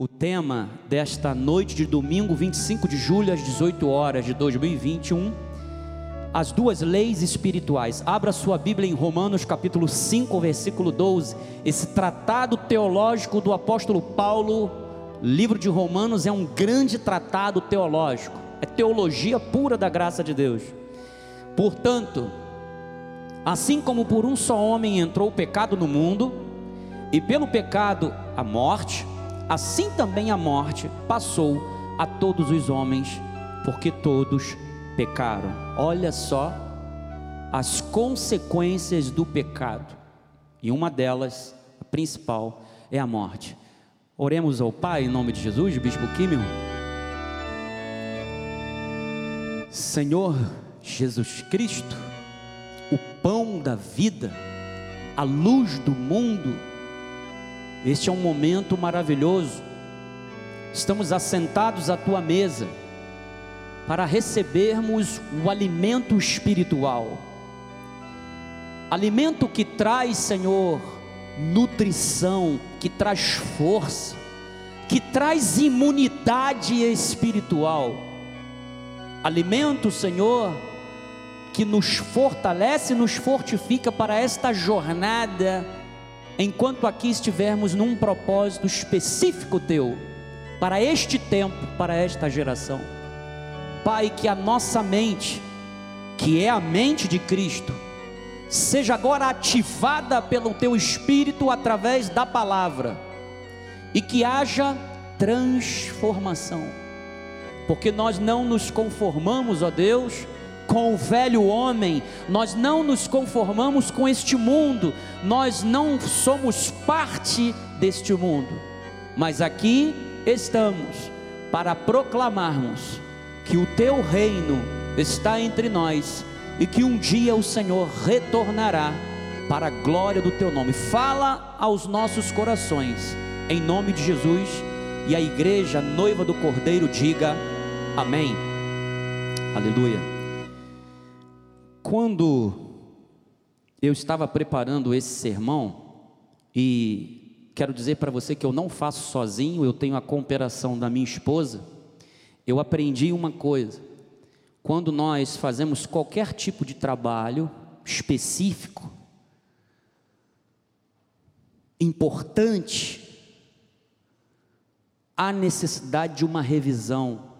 o tema desta noite de domingo, 25 de julho, às 18 horas de 2021, as duas leis espirituais. Abra sua Bíblia em Romanos capítulo 5, versículo 12. Esse tratado teológico do apóstolo Paulo, livro de Romanos, é um grande tratado teológico. É teologia pura da graça de Deus. Portanto, assim como por um só homem entrou o pecado no mundo, e pelo pecado a morte, assim também a morte passou a todos os homens, porque todos pecaram. Olha só as consequências do pecado, e uma delas, a principal, é a morte. Oremos ao Pai em nome de Jesus, Bispo Químio. Senhor Jesus Cristo, o pão da vida, a luz do mundo, este é um momento maravilhoso. Estamos assentados à tua mesa para recebermos o alimento espiritual. Alimento que traz, Senhor, nutrição, que traz força, que traz imunidade espiritual. Alimento, Senhor, que nos fortalece, nos fortifica para esta jornada enquanto aqui estivermos num propósito específico teu, para este tempo, para esta geração. Pai, que a nossa mente, que é a mente de Cristo, seja agora ativada pelo teu espírito através da palavra e que haja transformação. Porque nós não nos conformamos, ó Deus, com o velho homem, nós não nos conformamos com este mundo, nós não somos parte deste mundo, mas aqui estamos para proclamarmos que o teu reino está entre nós e que um dia o Senhor retornará para a glória do teu nome. Fala aos nossos corações, em nome de Jesus, e a igreja noiva do Cordeiro diga amém. Aleluia. Quando eu estava preparando esse sermão, e quero dizer para você que eu não faço sozinho, eu tenho a cooperação da minha esposa, eu aprendi uma coisa: quando nós fazemos qualquer tipo de trabalho específico, importante, há necessidade de uma revisão,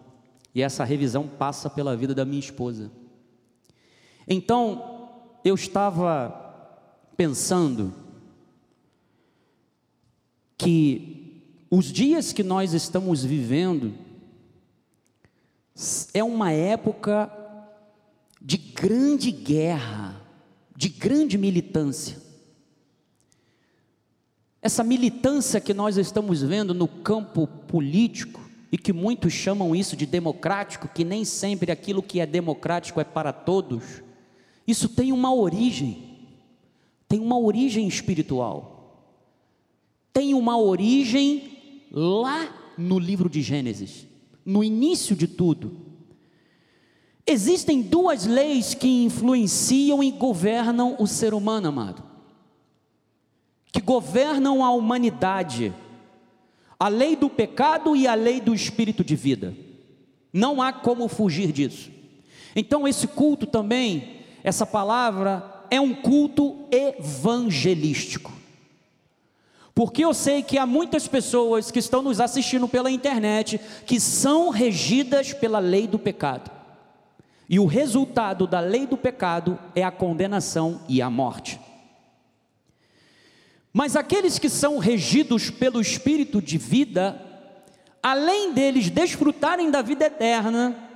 e essa revisão passa pela vida da minha esposa. Então, eu estava pensando que os dias que nós estamos vivendo é uma época de grande guerra, de grande militância. Essa militância que nós estamos vendo no campo político, e que muitos chamam isso de democrático, que nem sempre aquilo que é democrático é para todos, isso tem uma origem, tem uma origem espiritual, tem uma origem lá no livro de Gênesis, no início de tudo. Existem duas leis que influenciam e governam o ser humano, amado, que governam a humanidade, a lei do pecado e a lei do espírito de vida. Não há como fugir disso. Então, esse culto também essa palavra é um culto evangelístico. Porque eu sei que há muitas pessoas que estão nos assistindo pela internet que são regidas pela lei do pecado. E o resultado da lei do pecado é a condenação e a morte. Mas aqueles que são regidos pelo espírito de vida, além deles desfrutarem da vida eterna,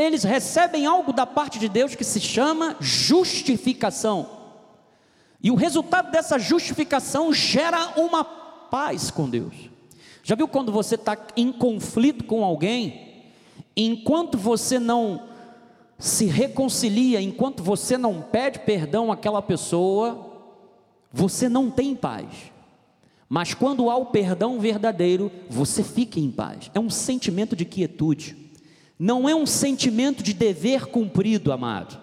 eles recebem algo da parte de Deus que se chama justificação. E o resultado dessa justificação gera uma paz com Deus. Já viu quando você está em conflito com alguém, enquanto você não se reconcilia, enquanto você não pede perdão àquela pessoa, você não tem paz. Mas quando há o perdão verdadeiro, você fica em paz. É um sentimento de quietude não é um sentimento de dever cumprido, amado.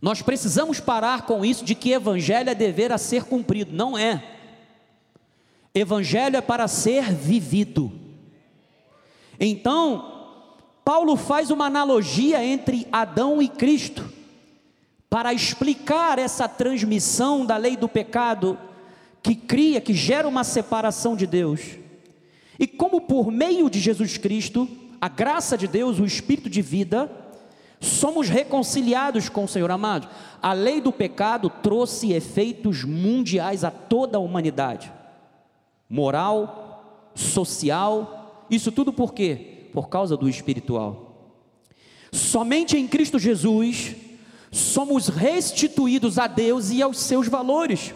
Nós precisamos parar com isso de que evangelho é dever a ser cumprido, não é. Evangelho é para ser vivido. Então, Paulo faz uma analogia entre Adão e Cristo para explicar essa transmissão da lei do pecado que cria, que gera uma separação de Deus. E como por meio de Jesus Cristo, a graça de Deus, o espírito de vida, somos reconciliados com o Senhor amado. A lei do pecado trouxe efeitos mundiais a toda a humanidade. Moral, social, isso tudo por quê? Por causa do espiritual. Somente em Cristo Jesus somos restituídos a Deus e aos seus valores.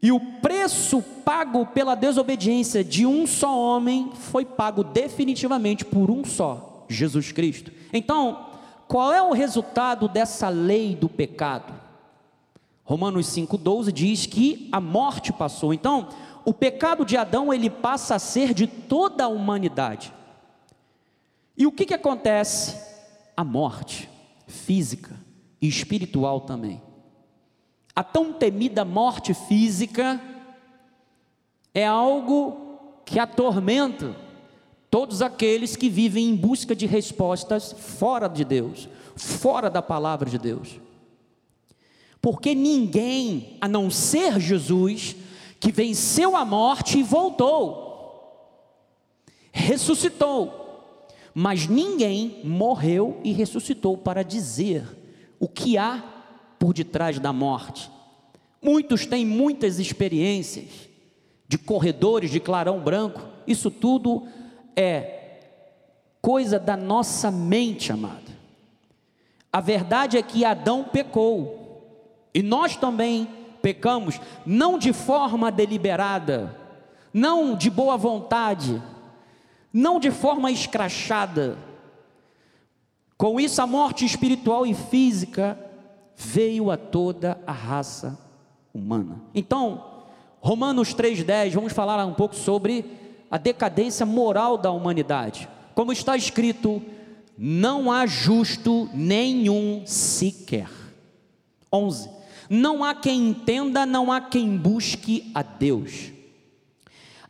E o preço pago pela desobediência de um só homem foi pago definitivamente por um só, Jesus Cristo. Então, qual é o resultado dessa lei do pecado? Romanos 5,12 diz que a morte passou. Então, o pecado de Adão ele passa a ser de toda a humanidade. E o que, que acontece? A morte física e espiritual também. A tão temida morte física é algo que atormenta todos aqueles que vivem em busca de respostas fora de Deus, fora da palavra de Deus. Porque ninguém, a não ser Jesus, que venceu a morte e voltou, ressuscitou, mas ninguém morreu e ressuscitou para dizer o que há por detrás da morte. Muitos têm muitas experiências de corredores de clarão branco, isso tudo é coisa da nossa mente, amada. A verdade é que Adão pecou, e nós também pecamos, não de forma deliberada, não de boa vontade, não de forma escrachada. Com isso, a morte espiritual e física veio a toda a raça humana. Então, Romanos 3,10, vamos falar um pouco sobre a decadência moral da humanidade. Como está escrito, não há justo nenhum sequer. 11. Não há quem entenda, não há quem busque a Deus.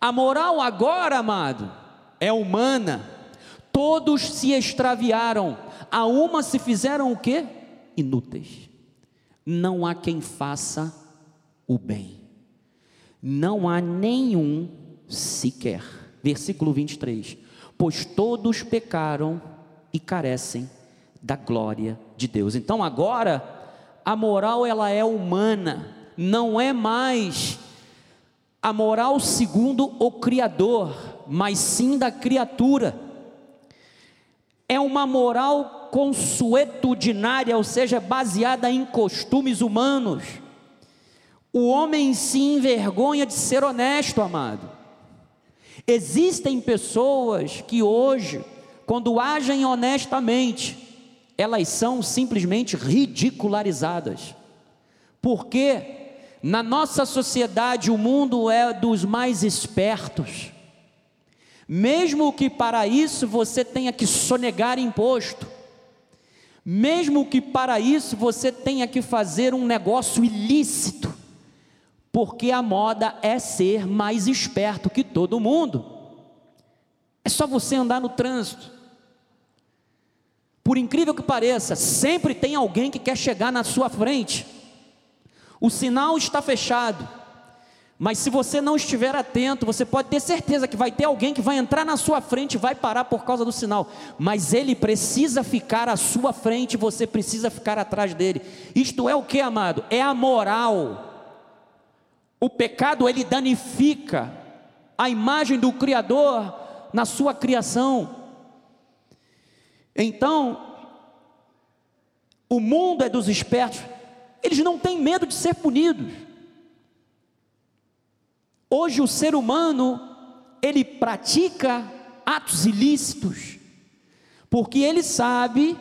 A moral agora, amado, é humana. Todos se extraviaram, a uma se fizeram o quê? Inúteis. Não há quem faça o bem. Não há nenhum sequer. Versículo 23. Pois todos pecaram e carecem da glória de Deus. Então agora a moral ela é humana, não é mais a moral segundo o Criador, mas sim da criatura. É uma moral consuetudinária, ou seja, baseada em costumes humanos. O homem se envergonha de ser honesto, amado. Existem pessoas que hoje, quando agem honestamente, elas são simplesmente ridicularizadas. Porque na nossa sociedade o mundo é dos mais espertos. Mesmo que para isso você tenha que sonegar imposto, mesmo que para isso você tenha que fazer um negócio ilícito, porque a moda é ser mais esperto que todo mundo. É só você andar no trânsito. Por incrível que pareça, sempre tem alguém que quer chegar na sua frente. O sinal está fechado. Mas se você não estiver atento, você pode ter certeza que vai ter alguém que vai entrar na sua frente e vai parar por causa do sinal. Mas ele precisa ficar à sua frente, você precisa ficar atrás dele. Isto é o que, amado? É a moral. O pecado ele danifica a imagem do Criador na sua criação. Então, o mundo é dos espertos, eles não têm medo de ser punidos. Hoje o ser humano, ele pratica atos ilícitos, porque ele sabe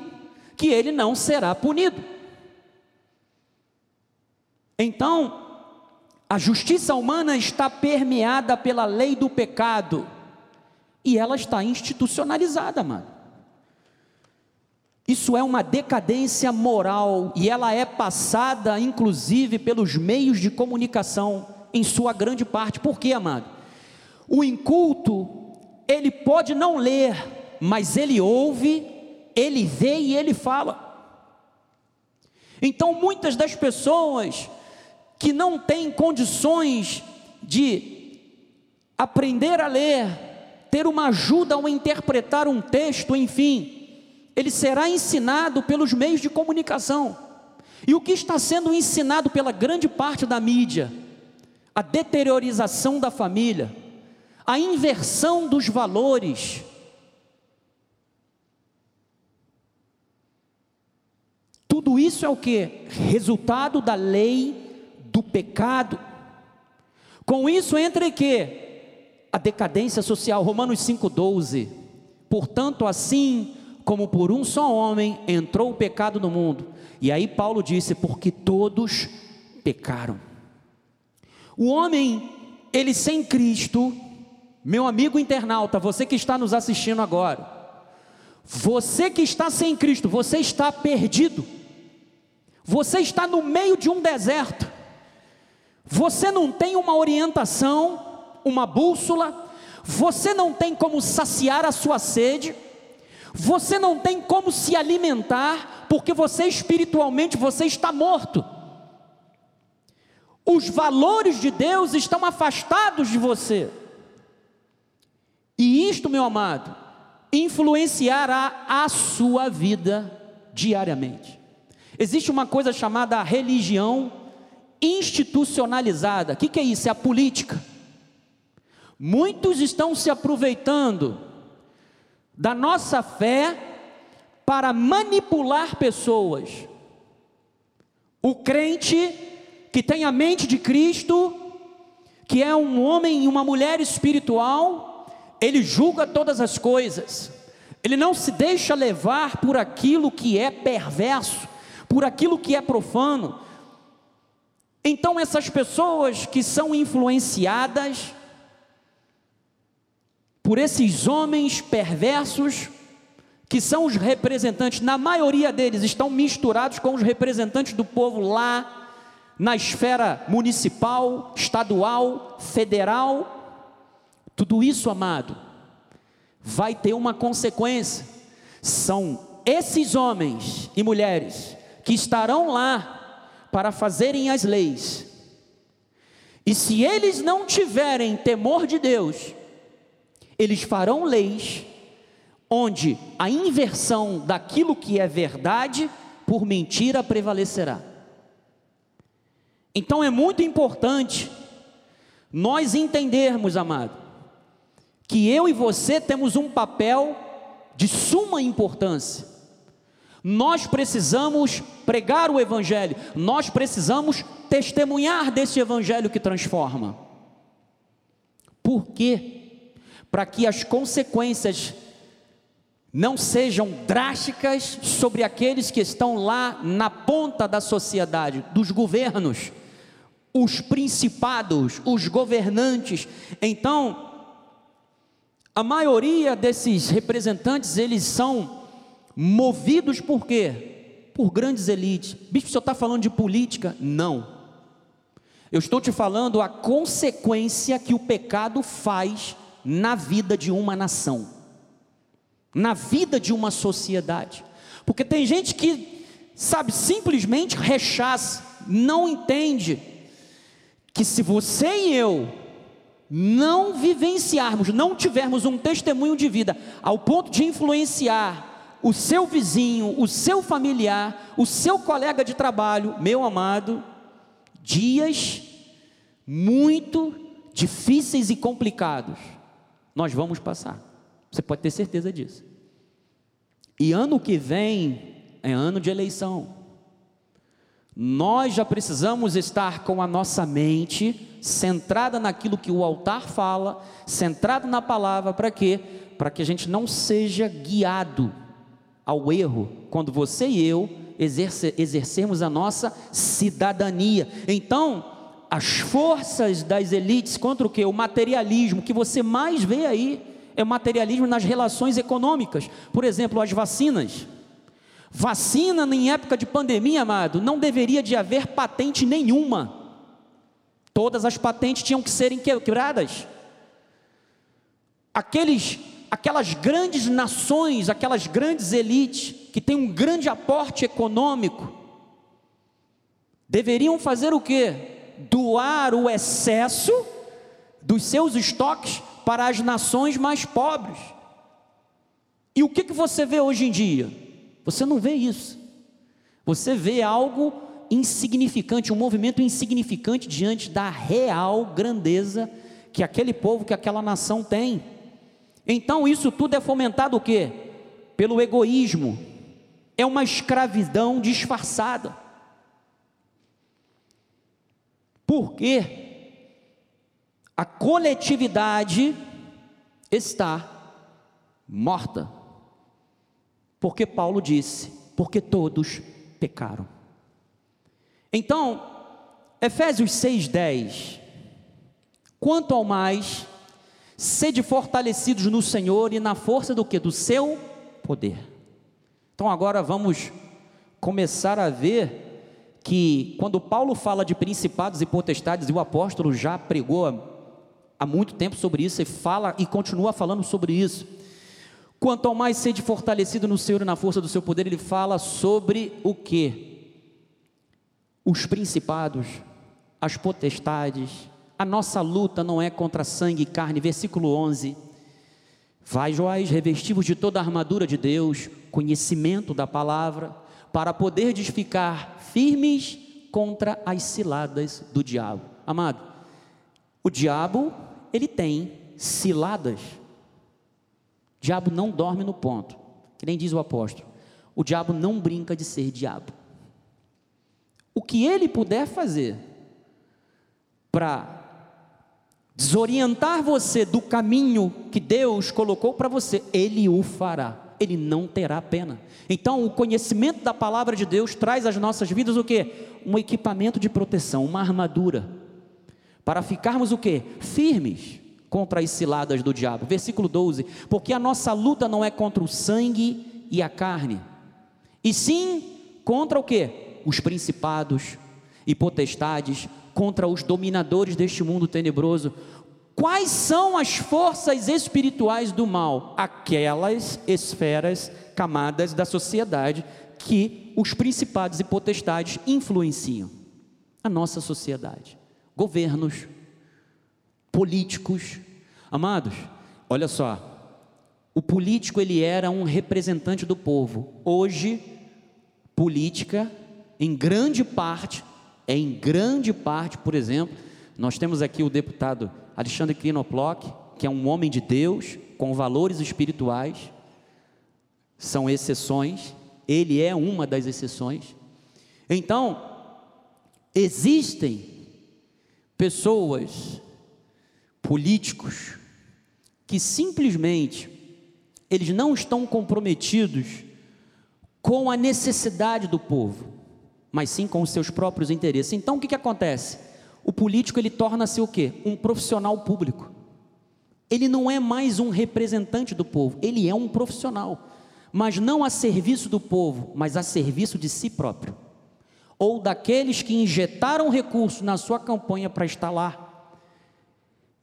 que ele não será punido. Então, a justiça humana está permeada pela lei do pecado, e ela está institucionalizada, mano. Isso é uma decadência moral e ela é passada, inclusive, pelos meios de comunicação em sua grande parte. Por quê, amado? O inculto, ele pode não ler, mas ele ouve, ele vê e ele fala. Então, muitas das pessoas que não têm condições de aprender a ler, ter uma ajuda ao interpretar um texto, enfim, ele será ensinado pelos meios de comunicação. E o que está sendo ensinado pela grande parte da mídia? A deteriorização da família, a inversão dos valores. Tudo isso é o que? Resultado da lei do pecado. Com isso entra que? A decadência social, Romanos 5,12. Portanto, assim como por um só homem entrou o pecado no mundo, e aí Paulo disse: porque todos pecaram. O homem, ele sem Cristo, meu amigo internauta, você que está nos assistindo agora, você que está sem Cristo, você está perdido, você está no meio de um deserto, você não tem uma orientação, uma bússola, você não tem como saciar a sua sede, você não tem como se alimentar, porque você espiritualmente você está morto. Os valores de Deus estão afastados de você. E isto, meu amado, influenciará a sua vida diariamente. Existe uma coisa chamada religião institucionalizada. O que, que é isso? É a política. Muitos estão se aproveitando da nossa fé para manipular pessoas. O crente que tem a mente de Cristo, que é um homem e uma mulher espiritual, ele julga todas as coisas, ele não se deixa levar por aquilo que é perverso, por aquilo que é profano. Então, essas pessoas que são influenciadas por esses homens perversos, que são os representantes, na maioria deles estão misturados com os representantes do povo lá, na esfera municipal, estadual, federal. Tudo isso, amado, vai ter uma consequência. São esses homens e mulheres que estarão lá para fazerem as leis. E se eles não tiverem temor de Deus, eles farão leis onde a inversão daquilo que é verdade por mentira prevalecerá. Então é muito importante nós entendermos, amado, que eu e você temos um papel de suma importância. Nós precisamos pregar o Evangelho, nós precisamos testemunhar desse Evangelho que transforma. Por quê? para que as consequências não sejam drásticas sobre aqueles que estão lá na ponta da sociedade, dos governos, os principados, os governantes. Então, a maioria desses representantes, eles são movidos por quê? Por grandes elites. Bispo, você está falando de política? Não. Eu estou te falando a consequência que o pecado faz na vida de uma nação, na vida de uma sociedade. Porque tem gente que, sabe, simplesmente rechaça, não entende que se você e eu não vivenciarmos, não tivermos um testemunho de vida ao ponto de influenciar o seu vizinho, o seu familiar, o seu colega de trabalho, meu amado, dias muito difíceis e complicados nós vamos passar. Você pode ter certeza disso. E ano que vem é ano de eleição. Nós já precisamos estar com a nossa mente centrada naquilo que o altar fala, centrada na palavra, para quê? Para que a gente não seja guiado ao erro quando você e eu exerce, exercermos a nossa cidadania. Então, as forças das elites contra o que? O materialismo, que você mais vê aí é o materialismo nas relações econômicas. Por exemplo, as vacinas. Vacina em época de pandemia, amado, não deveria de haver patente nenhuma. Todas as patentes tinham que serem quebradas. Aqueles, aquelas grandes nações, aquelas grandes elites que têm um grande aporte econômico, deveriam fazer o quê? Doar o excesso dos seus estoques para as nações mais pobres. E o que, que você vê hoje em dia? Você não vê isso. Você vê algo insignificante, um movimento insignificante diante da real grandeza que aquele povo, que aquela nação tem. Então isso tudo é fomentado o quê? Pelo egoísmo. É uma escravidão disfarçada. Porque a coletividade está morta. Porque Paulo disse: porque todos pecaram. Então, Efésios 6,10: Quanto ao mais, sede fortalecidos no Senhor e na força do que? Do seu poder. Então agora vamos começar a ver que quando Paulo fala de principados e potestades, e o apóstolo já pregou há muito tempo sobre isso e fala e continua falando sobre isso. Quanto ao mais sede fortalecido no Senhor e na força do seu poder, ele fala sobre o que? Os principados, as potestades. A nossa luta não é contra sangue e carne, versículo 11. Vai, Joás, revestivos de toda a armadura de Deus, conhecimento da palavra, para poder ficar firmes contra as ciladas do diabo. Amado, o diabo, ele tem ciladas diabo não dorme no ponto, que nem diz o apóstolo. O diabo não brinca de ser diabo. O que ele puder fazer para desorientar você do caminho que Deus colocou para você, ele o fará. Ele não terá pena. Então, o conhecimento da palavra de Deus traz às nossas vidas o que? Um equipamento de proteção, uma armadura, para ficarmos o que? Firmes contra as ciladas do diabo. Versículo 12: Porque a nossa luta não é contra o sangue e a carne, e sim contra o que? Os principados e potestades, contra os dominadores deste mundo tenebroso. Quais são as forças espirituais do mal? Aquelas esferas, camadas da sociedade que os principados e potestades influenciam a nossa sociedade. Governos, políticos. Amados, olha só, o político ele era um representante do povo. Hoje, política, em grande parte, é em grande parte, por exemplo, nós temos aqui o deputado Alexandre Klinoplock, que é um homem de Deus, com valores espirituais, são exceções, ele é uma das exceções. Então, existem pessoas políticos que simplesmente eles não estão comprometidos com a necessidade do povo, mas sim com os seus próprios interesses. Então o que, que acontece? O político ele torna-se o quê? Um profissional público. Ele não é mais um representante do povo, ele é um profissional, mas não a serviço do povo, mas a serviço de si próprio, ou daqueles que injetaram recursos na sua campanha para estar lá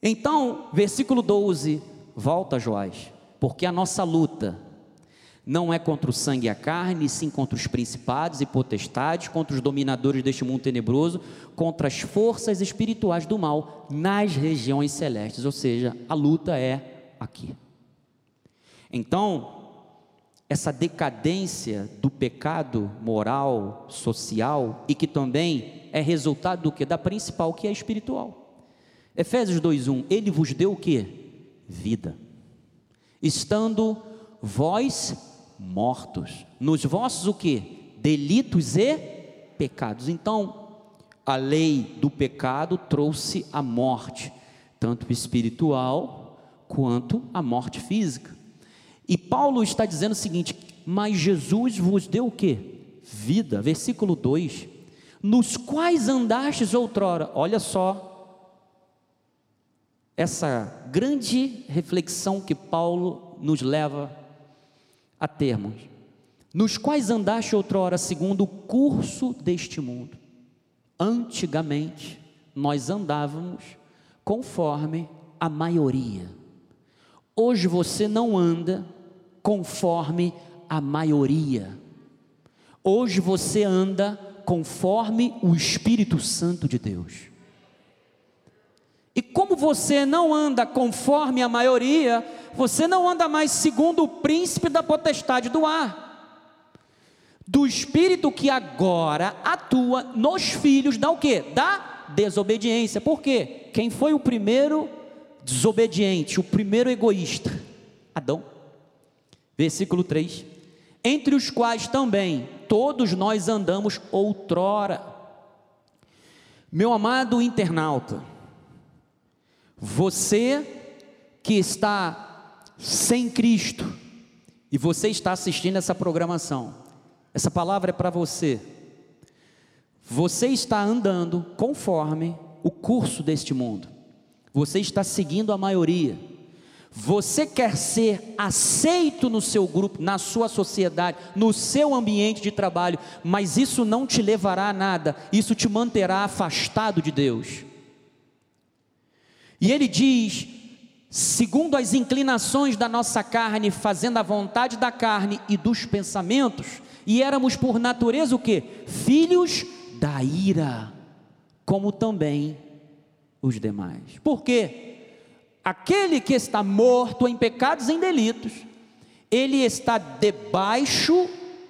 então, versículo 12, volta Joás, porque a nossa luta não é contra o sangue e a carne, sim contra os principados e potestades, contra os dominadores deste mundo tenebroso, contra as forças espirituais do mal nas regiões celestes, ou seja, a luta é aqui. Então, essa decadência do pecado moral, social e que também é resultado do que da principal que é espiritual. Efésios 2:1, ele vos deu o que? Vida. Estando vós mortos nos vossos o que? Delitos e pecados. Então, a lei do pecado trouxe a morte, tanto espiritual quanto a morte física. E Paulo está dizendo o seguinte: "Mas Jesus vos deu o que? Vida". Versículo 2: "Nos quais andastes outrora". Olha só essa grande reflexão que Paulo nos leva a termos, nos quais andaste outrora segundo o curso deste mundo, antigamente, nós andávamos conforme a maioria. Hoje você não anda conforme a maioria. Hoje você anda conforme o Espírito Santo de Deus. E como você não anda conforme a maioria, você não anda mais segundo o príncipe da potestade do ar, do espírito que agora atua nos filhos da o quê? Da desobediência. Por quê? Quem foi o primeiro desobediente, o primeiro egoísta? Adão. Versículo 3. Entre os quais também todos nós andamos outrora. Meu amado internauta, você que está sem Cristo e você está assistindo essa programação, essa palavra é para você. Você está andando conforme o curso deste mundo, você está seguindo a maioria. Você quer ser aceito no seu grupo, na sua sociedade, no seu ambiente de trabalho, mas isso não te levará a nada, isso te manterá afastado de Deus. E ele diz: segundo as inclinações da nossa carne, fazendo a vontade da carne e dos pensamentos, e éramos por natureza o que? Filhos da ira, como também os demais. Por quê? Aquele que está morto em pecados e em delitos, ele está debaixo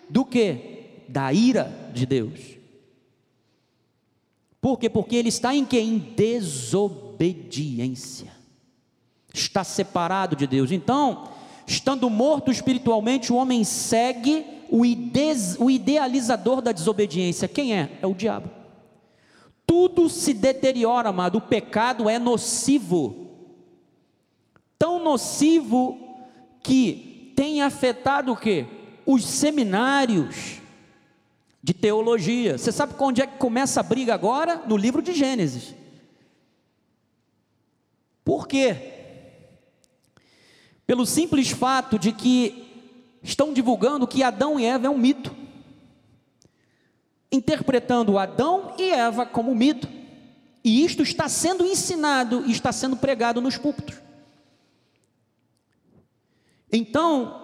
do que? Da ira de Deus. Por quê? Porque ele está em que? Em desobediência obediência. Está separado de Deus. Então, estando morto espiritualmente, o homem segue o, ide o idealizador da desobediência. Quem é? É o diabo. Tudo se deteriora, amado. O pecado é nocivo. Tão nocivo que tem afetado o quê? Os seminários de teologia. Você sabe onde é que começa a briga agora? No livro de Gênesis. Por quê? Pelo simples fato de que estão divulgando que Adão e Eva é um mito, interpretando Adão e Eva como mito, e isto está sendo ensinado e está sendo pregado nos púlpitos. Então,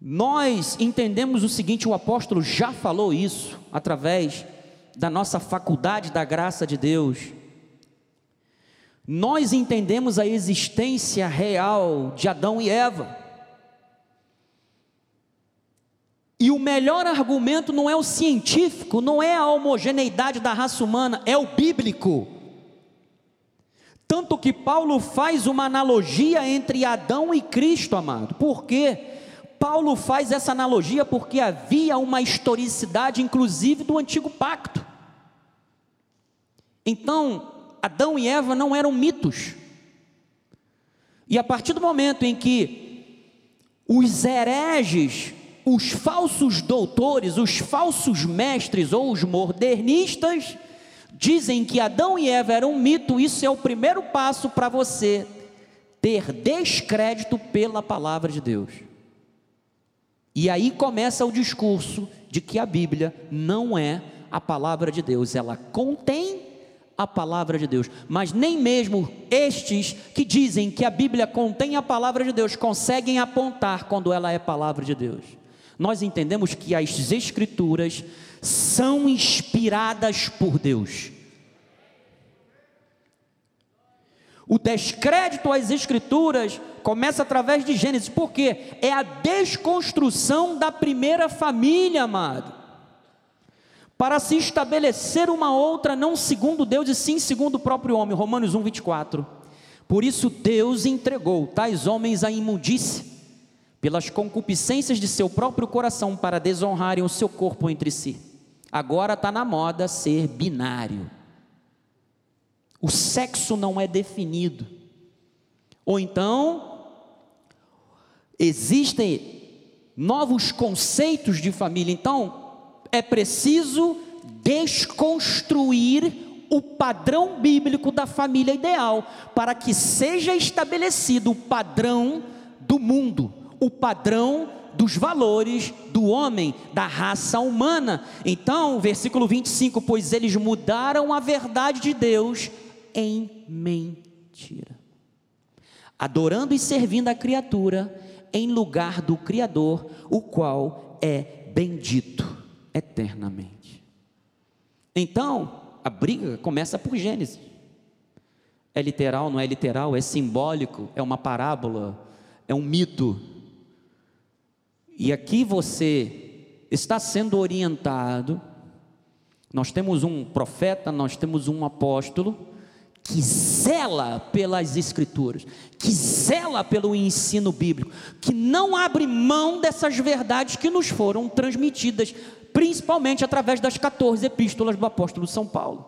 nós entendemos o seguinte: o apóstolo já falou isso através da nossa faculdade da graça de Deus nós entendemos a existência real de Adão e Eva. E o melhor argumento não é o científico, não é a homogeneidade da raça humana, é o bíblico. Tanto que Paulo faz uma analogia entre Adão e Cristo, amado. Por quê? Paulo faz essa analogia porque havia uma historicidade, inclusive, do antigo pacto. Então, Adão e Eva não eram mitos. E a partir do momento em que os hereges, os falsos doutores, os falsos mestres ou os modernistas dizem que Adão e Eva eram um mito, isso é o primeiro passo para você ter descrédito pela palavra de Deus. E aí começa o discurso de que a Bíblia não é a palavra de Deus, ela contém a palavra de Deus. Mas nem mesmo estes que dizem que a Bíblia contém a palavra de Deus conseguem apontar quando ela é palavra de Deus. Nós entendemos que as Escrituras são inspiradas por Deus. O descrédito às Escrituras começa através de Gênesis, porque é a desconstrução da primeira família, amado para se estabelecer uma outra, não segundo Deus, e sim segundo o próprio homem. Romanos 1, 24. Por isso Deus entregou tais homens à imundície, pelas concupiscências de seu próprio coração, para desonrarem o seu corpo entre si. Agora está na moda ser binário. O sexo não é definido. Ou então, existem novos conceitos de família. Então, é preciso desconstruir o padrão bíblico da família ideal, para que seja estabelecido o padrão do mundo, o padrão dos valores do homem, da raça humana. Então, versículo 25: Pois eles mudaram a verdade de Deus em mentira, adorando e servindo a criatura em lugar do Criador, o qual é bendito eternamente. Então, a briga começa por Gênesis. É literal, não é literal, é simbólico, é uma parábola, é um mito. E aqui você está sendo orientado. Nós temos um profeta, nós temos um apóstolo que zela pelas escrituras, que zela pelo ensino bíblico, que não abre mão dessas verdades que nos foram transmitidas, principalmente através das 14 epístolas do apóstolo São Paulo.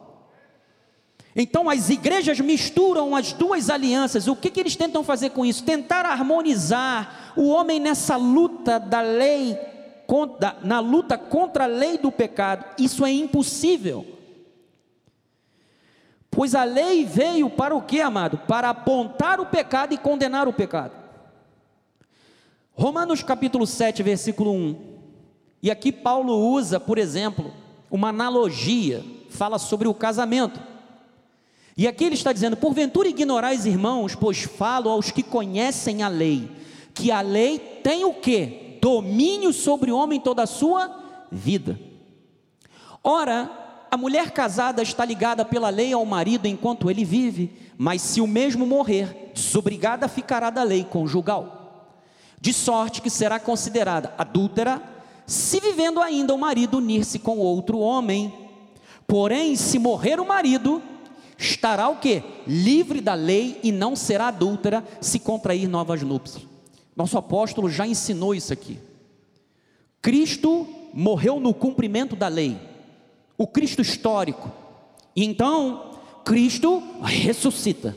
Então as igrejas misturam as duas alianças. O que, que eles tentam fazer com isso? Tentar harmonizar o homem nessa luta da lei, na luta contra a lei do pecado. Isso é impossível. Pois a lei veio para o que, amado? Para apontar o pecado e condenar o pecado. Romanos capítulo 7, versículo 1. E aqui Paulo usa, por exemplo, uma analogia, fala sobre o casamento. E aqui ele está dizendo: Porventura ignorais, irmãos, pois falo aos que conhecem a lei, que a lei tem o que? Domínio sobre o homem toda a sua vida. Ora, a mulher casada está ligada pela lei ao marido enquanto ele vive, mas se o mesmo morrer, desobrigada ficará da lei conjugal, de sorte que será considerada adúltera, se vivendo ainda o marido unir-se com outro homem. Porém, se morrer o marido, estará o que? Livre da lei e não será adúltera se contrair novas núpcias. Nosso apóstolo já ensinou isso aqui. Cristo morreu no cumprimento da lei o Cristo histórico. Então, Cristo ressuscita.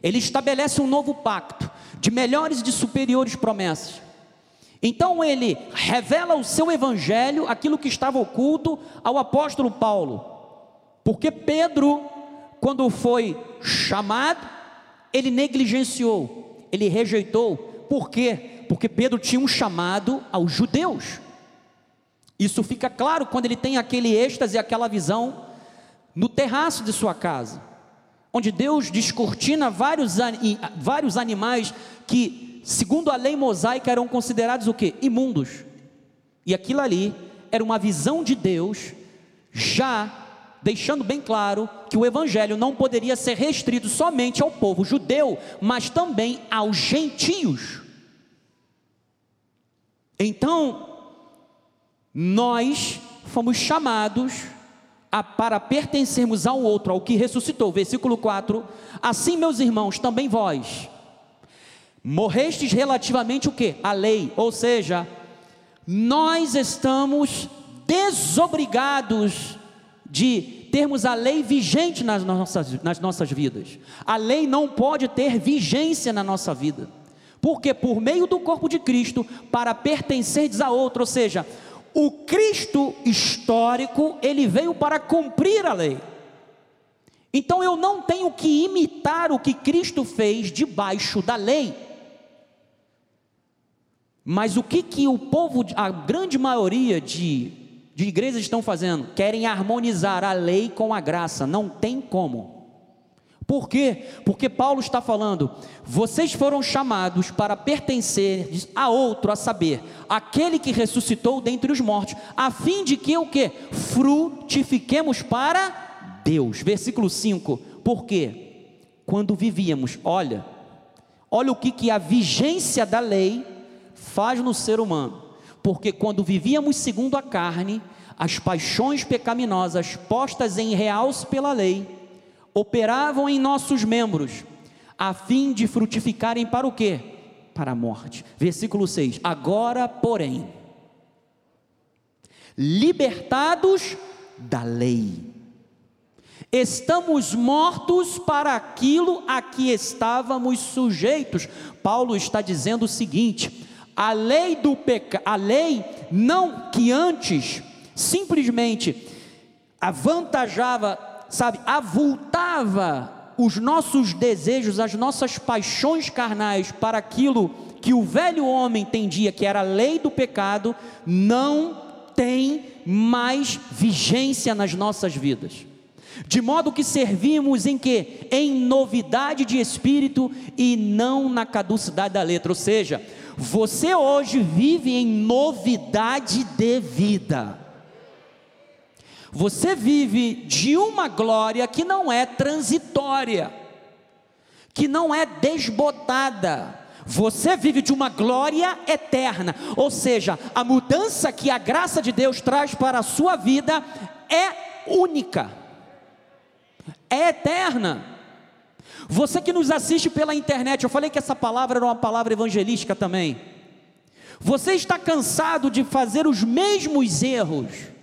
Ele estabelece um novo pacto de melhores e de superiores promessas. Então ele revela o seu evangelho, aquilo que estava oculto ao apóstolo Paulo. Porque Pedro, quando foi chamado, ele negligenciou, ele rejeitou. Por quê? Porque Pedro tinha um chamado aos judeus. Isso fica claro quando ele tem aquele êxtase, aquela visão no terraço de sua casa, onde Deus descortina vários, vários animais que, segundo a lei mosaica, eram considerados o que? Imundos. E aquilo ali era uma visão de Deus, já deixando bem claro que o evangelho não poderia ser restrito somente ao povo judeu, mas também aos gentios. Então, nós fomos chamados a, para pertencermos ao outro, ao que ressuscitou. Versículo 4: Assim, meus irmãos, também vós morrestes relativamente o que? A lei, ou seja, nós estamos desobrigados de termos a lei vigente nas nossas, nas nossas vidas. A lei não pode ter vigência na nossa vida. Porque por meio do corpo de Cristo, para pertencerdes a outro, ou seja, o Cristo histórico, ele veio para cumprir a lei. Então eu não tenho que imitar o que Cristo fez debaixo da lei. Mas o que, que o povo, a grande maioria de, de igrejas estão fazendo? Querem harmonizar a lei com a graça. Não tem como. Por quê? Porque Paulo está falando, vocês foram chamados para pertencer a outro, a saber, aquele que ressuscitou dentre os mortos, a fim de que o que? Frutifiquemos para Deus. Versículo 5. Por quê? Quando vivíamos, olha, olha o que, que a vigência da lei faz no ser humano. Porque quando vivíamos segundo a carne, as paixões pecaminosas postas em realce pela lei, operavam em nossos membros, a fim de frutificarem para o quê? Para a morte. Versículo 6: Agora, porém, libertados da lei, estamos mortos para aquilo a que estávamos sujeitos. Paulo está dizendo o seguinte: a lei do pecado, a lei não que antes simplesmente avantajava sabe, avultava os nossos desejos, as nossas paixões carnais para aquilo que o velho homem entendia que era a lei do pecado, não tem mais vigência nas nossas vidas. De modo que servimos em que? Em novidade de espírito e não na caducidade da letra. Ou seja, você hoje vive em novidade de vida. Você vive de uma glória que não é transitória, que não é desbotada. Você vive de uma glória eterna, ou seja, a mudança que a graça de Deus traz para a sua vida é única, é eterna. Você que nos assiste pela internet, eu falei que essa palavra era uma palavra evangelística também. Você está cansado de fazer os mesmos erros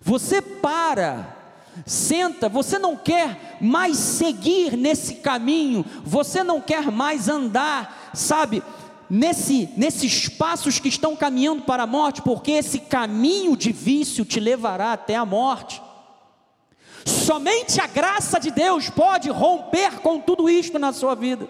você para, senta, você não quer mais seguir nesse caminho, você não quer mais andar, sabe, nesse, nesses passos que estão caminhando para a morte, porque esse caminho de vício te levará até a morte. Somente a graça de Deus pode romper com tudo isto na sua vida.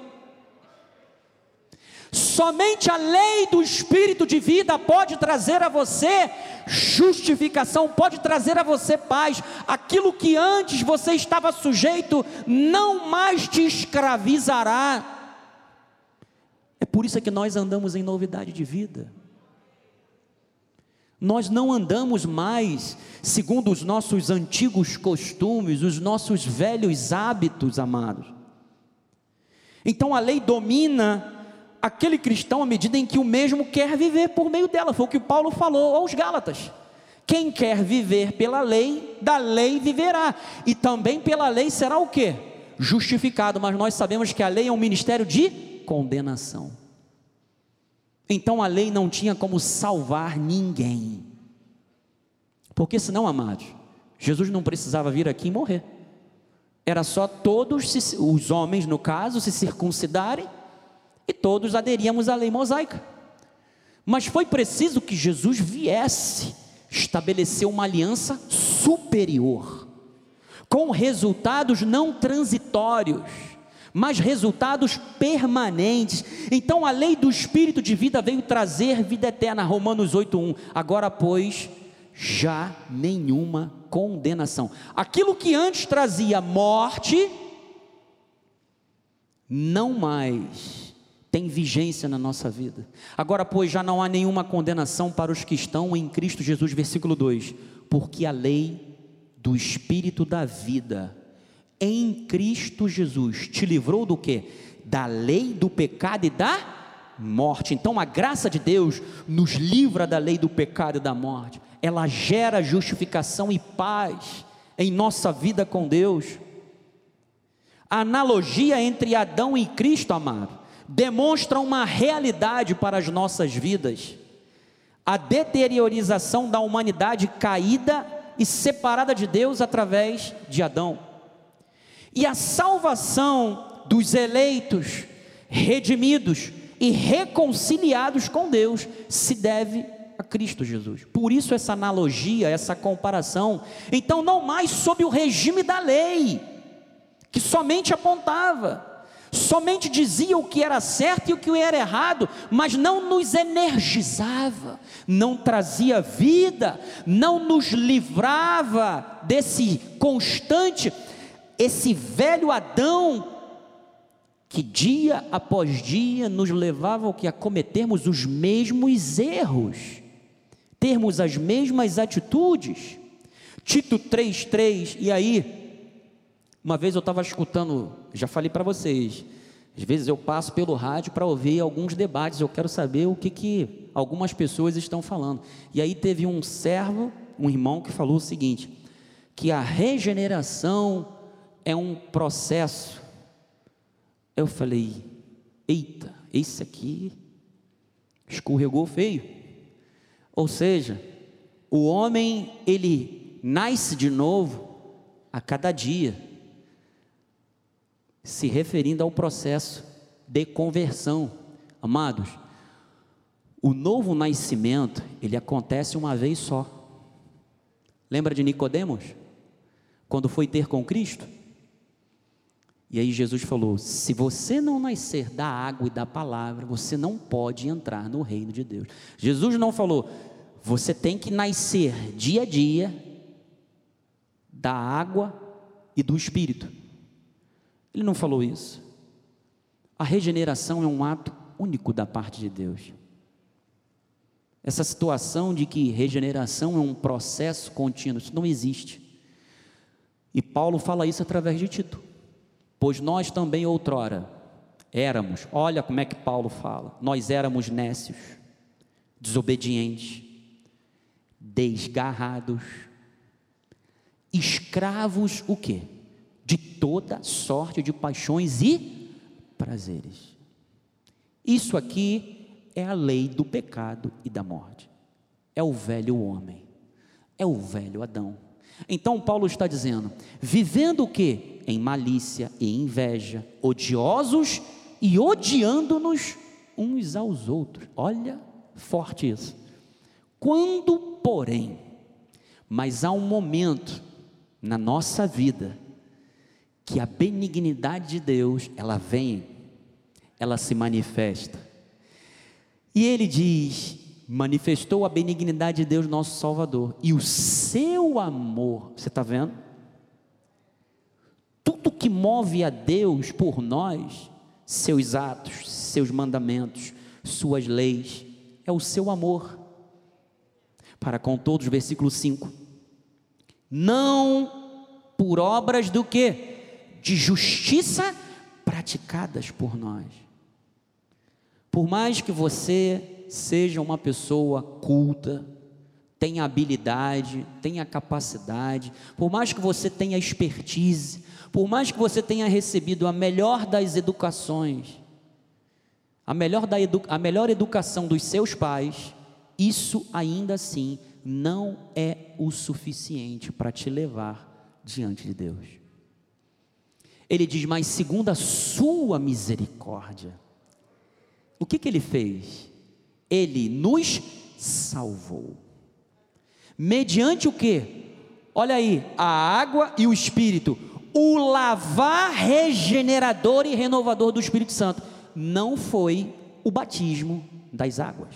Somente a lei do Espírito de vida pode trazer a você justificação, pode trazer a você paz. Aquilo que antes você estava sujeito não mais te escravizará. É por isso que nós andamos em novidade de vida. Nós não andamos mais segundo os nossos antigos costumes, os nossos velhos hábitos, amados. Então a lei domina aquele cristão à medida em que o mesmo quer viver por meio dela. Foi o que Paulo falou aos Gálatas. Quem quer viver pela lei, da lei viverá. E também pela lei será o que? Justificado. Mas nós sabemos que a lei é um ministério de condenação. Então a lei não tinha como salvar ninguém. Porque senão, amados, Jesus não precisava vir aqui e morrer. Era só todos os homens, no caso, se circuncidarem e todos aderíamos à lei mosaica. Mas foi preciso que Jesus viesse estabelecer uma aliança superior, com resultados não transitórios, mas resultados permanentes. Então a lei do espírito de vida veio trazer vida eterna, Romanos 8:1. Agora, pois, já nenhuma condenação. Aquilo que antes trazia morte, não mais tem vigência na nossa vida. Agora, pois, já não há nenhuma condenação para os que estão em Cristo Jesus, versículo 2: porque a lei do Espírito da vida em Cristo Jesus te livrou do que? Da lei do pecado e da morte. Então, a graça de Deus nos livra da lei do pecado e da morte. Ela gera justificação e paz em nossa vida com Deus. A analogia entre Adão e Cristo, amado, demonstra uma realidade para as nossas vidas. A deteriorização da humanidade caída e separada de Deus através de Adão. E a salvação dos eleitos, redimidos e reconciliados com Deus se deve a Cristo Jesus. Por isso essa analogia, essa comparação. Então não mais sob o regime da lei, que somente apontava somente dizia o que era certo e o que era errado, mas não nos energizava, não trazia vida, não nos livrava desse constante, esse velho Adão que dia após dia nos levava ao que a cometermos os mesmos erros, termos as mesmas atitudes. Tito 3:3 e aí uma vez eu estava escutando, já falei para vocês, às vezes eu passo pelo rádio para ouvir alguns debates, eu quero saber o que, que algumas pessoas estão falando. E aí teve um servo, um irmão, que falou o seguinte: que a regeneração é um processo. Eu falei, eita, esse aqui escorregou feio. Ou seja, o homem, ele nasce de novo a cada dia se referindo ao processo de conversão. Amados, o novo nascimento, ele acontece uma vez só. Lembra de Nicodemos? Quando foi ter com Cristo? E aí Jesus falou: se você não nascer da água e da palavra, você não pode entrar no reino de Deus. Jesus não falou, você tem que nascer dia a dia da água e do espírito. Ele não falou isso. A regeneração é um ato único da parte de Deus. Essa situação de que regeneração é um processo contínuo, isso não existe. E Paulo fala isso através de Tito. Pois nós também outrora éramos, olha como é que Paulo fala, nós éramos nécios, desobedientes, desgarrados, escravos o quê? De toda sorte de paixões e prazeres. Isso aqui é a lei do pecado e da morte. É o velho homem. É o velho Adão. Então Paulo está dizendo: vivendo o que? Em malícia e inveja, odiosos e odiando-nos uns aos outros. Olha, forte isso. Quando, porém, mas há um momento na nossa vida que a benignidade de Deus, ela vem, ela se manifesta. E ele diz: manifestou a benignidade de Deus, nosso Salvador, e o seu amor, você está vendo? Tudo que move a Deus por nós, seus atos, seus mandamentos, suas leis, é o seu amor. Para com todos, versículo 5. Não por obras do que? De justiça praticadas por nós. Por mais que você seja uma pessoa culta, tenha habilidade, tenha capacidade, por mais que você tenha expertise, por mais que você tenha recebido a melhor das educações, a melhor, da edu a melhor educação dos seus pais, isso ainda assim não é o suficiente para te levar diante de Deus. Ele diz, mas segundo a sua misericórdia, o que, que ele fez? Ele nos salvou. Mediante o que? Olha aí, a água e o Espírito, o lavar regenerador e renovador do Espírito Santo, não foi o batismo das águas.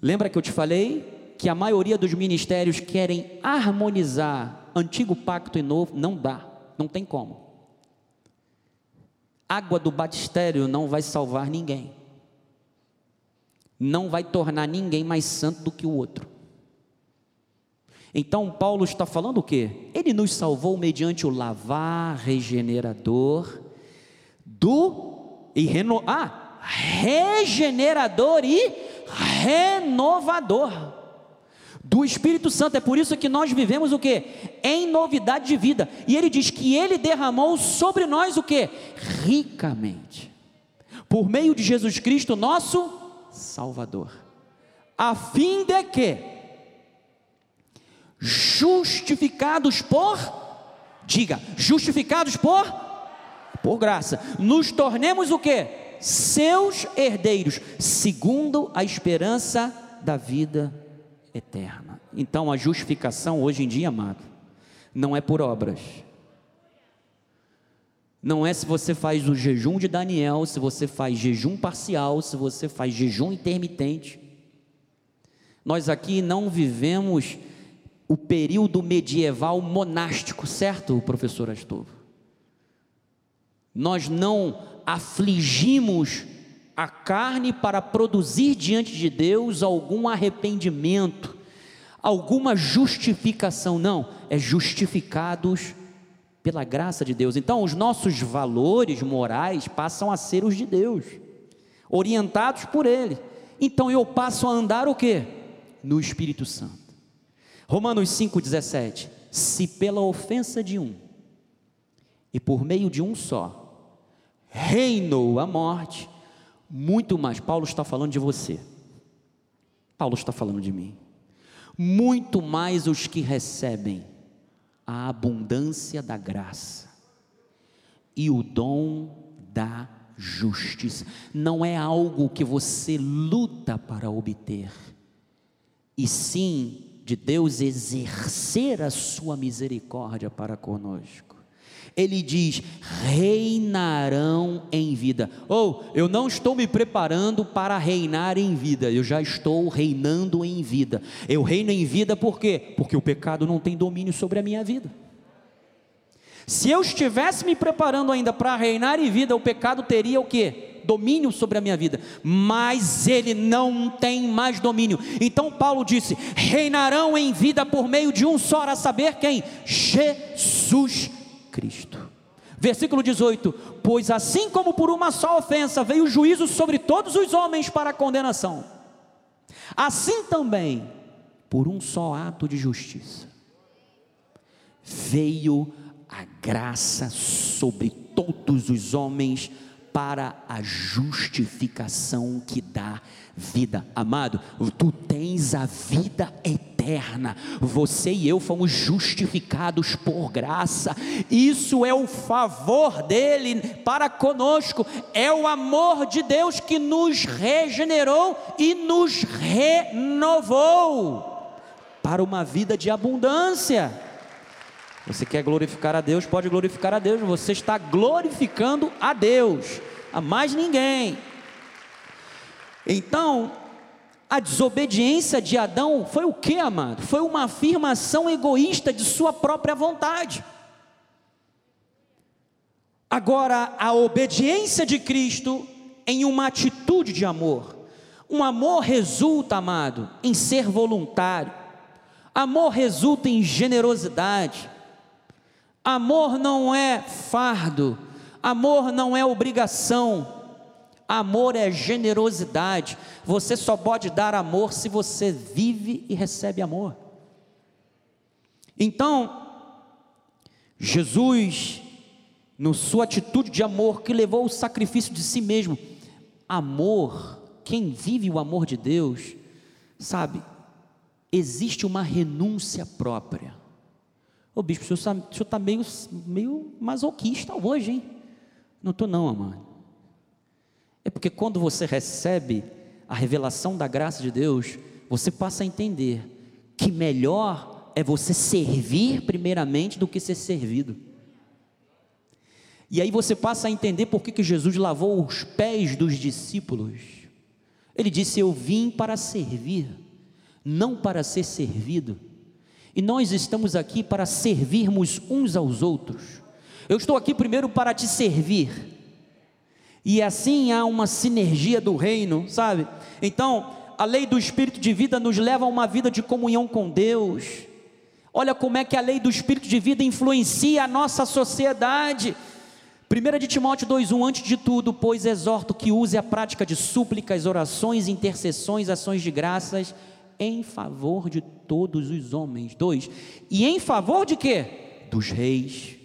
Lembra que eu te falei que a maioria dos ministérios querem harmonizar antigo pacto e novo? Não dá, não tem como. Água do batistério não vai salvar ninguém não vai tornar ninguém mais santo do que o outro. Então Paulo está falando o quê? Ele nos salvou mediante o lavar regenerador do e reno, ah, regenerador e renovador do Espírito Santo. É por isso que nós vivemos o que? Em novidade de vida. E ele diz que ele derramou sobre nós o que? Ricamente. Por meio de Jesus Cristo, nosso Salvador, a fim de que, justificados por, diga, justificados por, por graça, nos tornemos o que? Seus herdeiros, segundo a esperança da vida eterna. Então a justificação hoje em dia, amado, não é por obras não é se você faz o jejum de Daniel, se você faz jejum parcial, se você faz jejum intermitente. Nós aqui não vivemos o período medieval monástico, certo, professor Astovo? Nós não afligimos a carne para produzir diante de Deus algum arrependimento, alguma justificação, não, é justificados pela graça de Deus. Então, os nossos valores morais passam a ser os de Deus, orientados por Ele. Então, eu passo a andar o que? No Espírito Santo. Romanos 5,17: Se pela ofensa de um, e por meio de um só, reinou a morte, muito mais. Paulo está falando de você, Paulo está falando de mim. Muito mais os que recebem a abundância da graça e o dom da justiça. Não é algo que você luta para obter, e sim de Deus exercer a sua misericórdia para conosco. Ele diz: reinarão em vida. Ou oh, eu não estou me preparando para reinar em vida, eu já estou reinando em vida. Eu reino em vida por quê? Porque o pecado não tem domínio sobre a minha vida. Se eu estivesse me preparando ainda para reinar em vida, o pecado teria o quê? Domínio sobre a minha vida, mas ele não tem mais domínio. Então Paulo disse: reinarão em vida por meio de um só, a saber quem? Jesus Cristo. Versículo 18: Pois assim como por uma só ofensa veio o juízo sobre todos os homens para a condenação, assim também, por um só ato de justiça, veio a graça sobre todos os homens para a justificação que dá vida. Amado, tu tens a vida eterna. Você e eu fomos justificados por graça. Isso é o favor dele para conosco. É o amor de Deus que nos regenerou e nos renovou para uma vida de abundância. Você quer glorificar a Deus? Pode glorificar a Deus. Você está glorificando a Deus, a mais ninguém. Então, a desobediência de Adão foi o que, amado? Foi uma afirmação egoísta de sua própria vontade. Agora, a obediência de Cristo em uma atitude de amor. Um amor resulta, amado, em ser voluntário. Amor resulta em generosidade. Amor não é fardo, amor não é obrigação, amor é generosidade. Você só pode dar amor se você vive e recebe amor. Então, Jesus, no sua atitude de amor, que levou o sacrifício de si mesmo, amor, quem vive o amor de Deus, sabe, existe uma renúncia própria. Ô bispo, o senhor está tá meio, meio masoquista hoje, hein? Não estou não, amado. É porque quando você recebe a revelação da graça de Deus, você passa a entender que melhor é você servir primeiramente do que ser servido. E aí você passa a entender por que, que Jesus lavou os pés dos discípulos. Ele disse: Eu vim para servir, não para ser servido. E nós estamos aqui para servirmos uns aos outros. Eu estou aqui primeiro para te servir. E assim há uma sinergia do reino, sabe? Então, a lei do espírito de vida nos leva a uma vida de comunhão com Deus. Olha como é que a lei do espírito de vida influencia a nossa sociedade. 1 de Timóteo 2,1 Antes de tudo, pois exorto que use a prática de súplicas, orações, intercessões, ações de graças em favor de todos os homens. Dois, e em favor de quê? Dos reis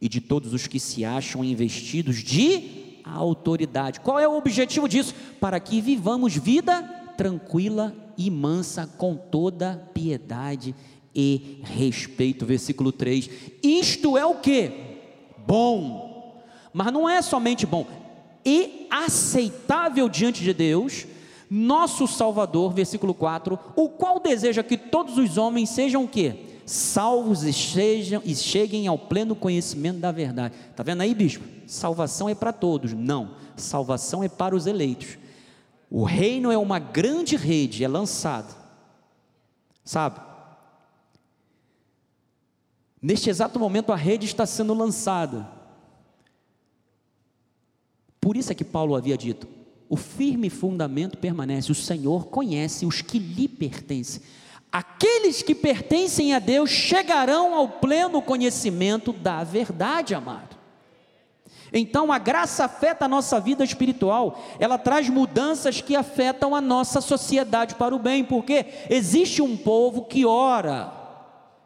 e de todos os que se acham investidos de autoridade. Qual é o objetivo disso? Para que vivamos vida tranquila e mansa com toda piedade e respeito. Versículo 3. Isto é o que? Bom. Mas não é somente bom, e aceitável diante de Deus nosso Salvador, versículo 4, o qual deseja que todos os homens sejam o quê? Salvos e, e cheguem ao pleno conhecimento da verdade. Está vendo aí, bispo? Salvação é para todos. Não, salvação é para os eleitos. O reino é uma grande rede, é lançado. Sabe? Neste exato momento a rede está sendo lançada. Por isso é que Paulo havia dito: o firme fundamento permanece. O Senhor conhece os que lhe pertencem. Aqueles que pertencem a Deus chegarão ao pleno conhecimento da verdade, amado. Então a graça afeta a nossa vida espiritual, ela traz mudanças que afetam a nossa sociedade para o bem, porque existe um povo que ora,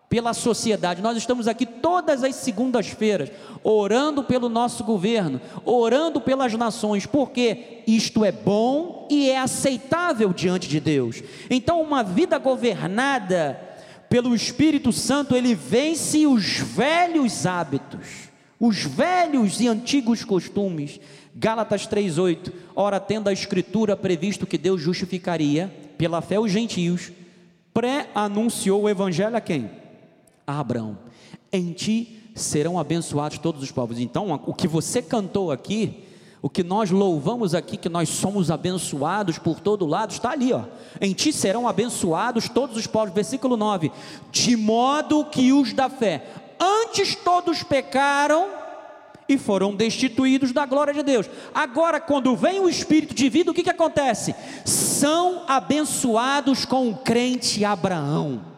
pela sociedade. Nós estamos aqui todas as segundas-feiras orando pelo nosso governo, orando pelas nações, porque isto é bom e é aceitável diante de Deus. Então, uma vida governada pelo Espírito Santo, ele vence os velhos hábitos, os velhos e antigos costumes. Gálatas 3:8. Ora, tendo a escritura previsto que Deus justificaria pela fé os gentios, pré-anunciou o evangelho a quem? A Abraão: Em ti serão abençoados todos os povos. Então, o que você cantou aqui, o que nós louvamos aqui, que nós somos abençoados por todo lado, está ali, ó. Em ti serão abençoados todos os povos. Versículo 9: De modo que os da fé, antes todos pecaram e foram destituídos da glória de Deus. Agora, quando vem o Espírito de vida, o que, que acontece? São abençoados com o crente Abraão.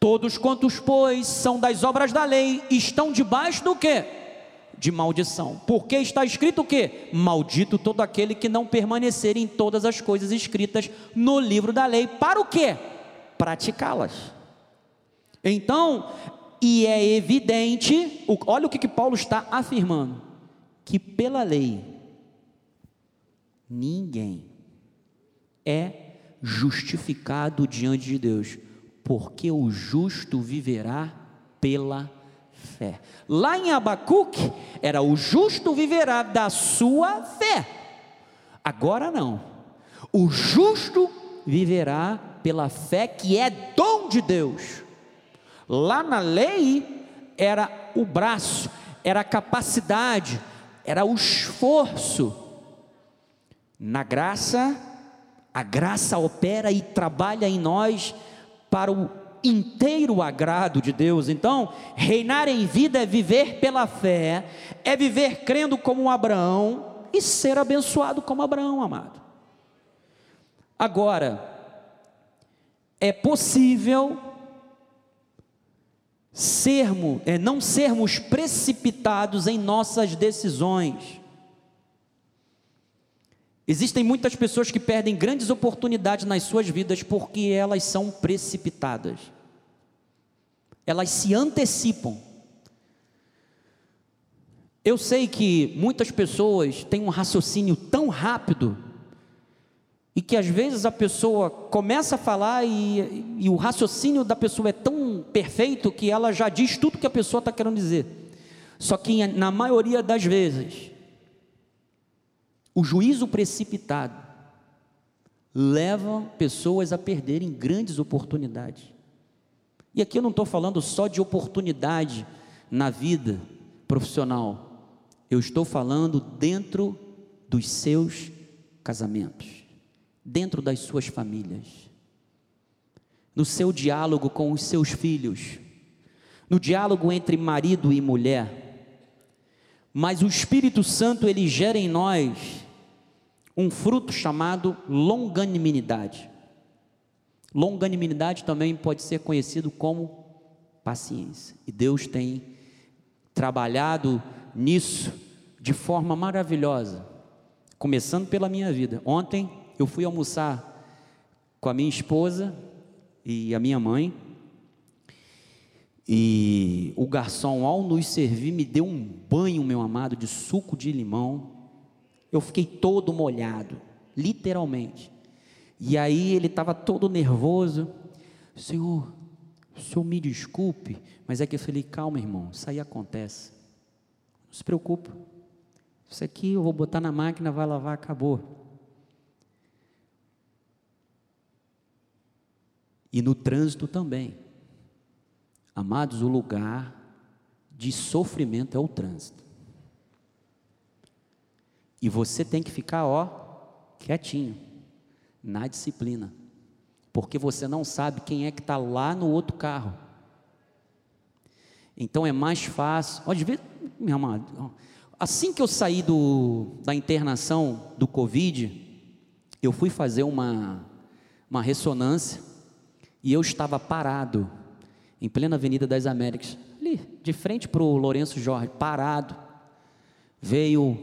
Todos quantos, pois, são das obras da lei, estão debaixo do que? De maldição. Porque está escrito o que? Maldito todo aquele que não permanecer em todas as coisas escritas no livro da lei. Para o que? Praticá-las. Então, e é evidente, olha o que, que Paulo está afirmando: que pela lei, ninguém é justificado diante de Deus porque o justo viverá pela fé. Lá em Abacuque, era o justo viverá da sua fé. Agora não. O justo viverá pela fé que é dom de Deus. Lá na lei era o braço, era a capacidade, era o esforço. Na graça, a graça opera e trabalha em nós para o inteiro agrado de Deus. Então, reinar em vida é viver pela fé, é viver crendo como Abraão e ser abençoado como Abraão, amado. Agora, é possível sermos, é, não sermos precipitados em nossas decisões. Existem muitas pessoas que perdem grandes oportunidades nas suas vidas porque elas são precipitadas. Elas se antecipam. Eu sei que muitas pessoas têm um raciocínio tão rápido e que às vezes a pessoa começa a falar e, e o raciocínio da pessoa é tão perfeito que ela já diz tudo que a pessoa está querendo dizer. Só que na maioria das vezes, o juízo precipitado leva pessoas a perderem grandes oportunidades. E aqui eu não estou falando só de oportunidade na vida profissional, eu estou falando dentro dos seus casamentos, dentro das suas famílias, no seu diálogo com os seus filhos, no diálogo entre marido e mulher mas o Espírito Santo ele gera em nós um fruto chamado longanimidade. Longanimidade também pode ser conhecido como paciência. E Deus tem trabalhado nisso de forma maravilhosa, começando pela minha vida. Ontem eu fui almoçar com a minha esposa e a minha mãe, e o garçom, ao nos servir, me deu um banho, meu amado, de suco de limão. Eu fiquei todo molhado, literalmente. E aí ele estava todo nervoso. Senhor, o senhor me desculpe, mas é que eu falei, calma, irmão, isso aí acontece. Não se preocupe. Isso aqui eu vou botar na máquina, vai lavar, acabou. E no trânsito também. Amados, o lugar de sofrimento é o trânsito. E você tem que ficar, ó, quietinho, na disciplina, porque você não sabe quem é que está lá no outro carro. Então é mais fácil. Ó, ver, meu amado, assim que eu saí do, da internação do Covid, eu fui fazer uma, uma ressonância e eu estava parado em plena Avenida das Américas, ali, de frente para o Lourenço Jorge, parado, veio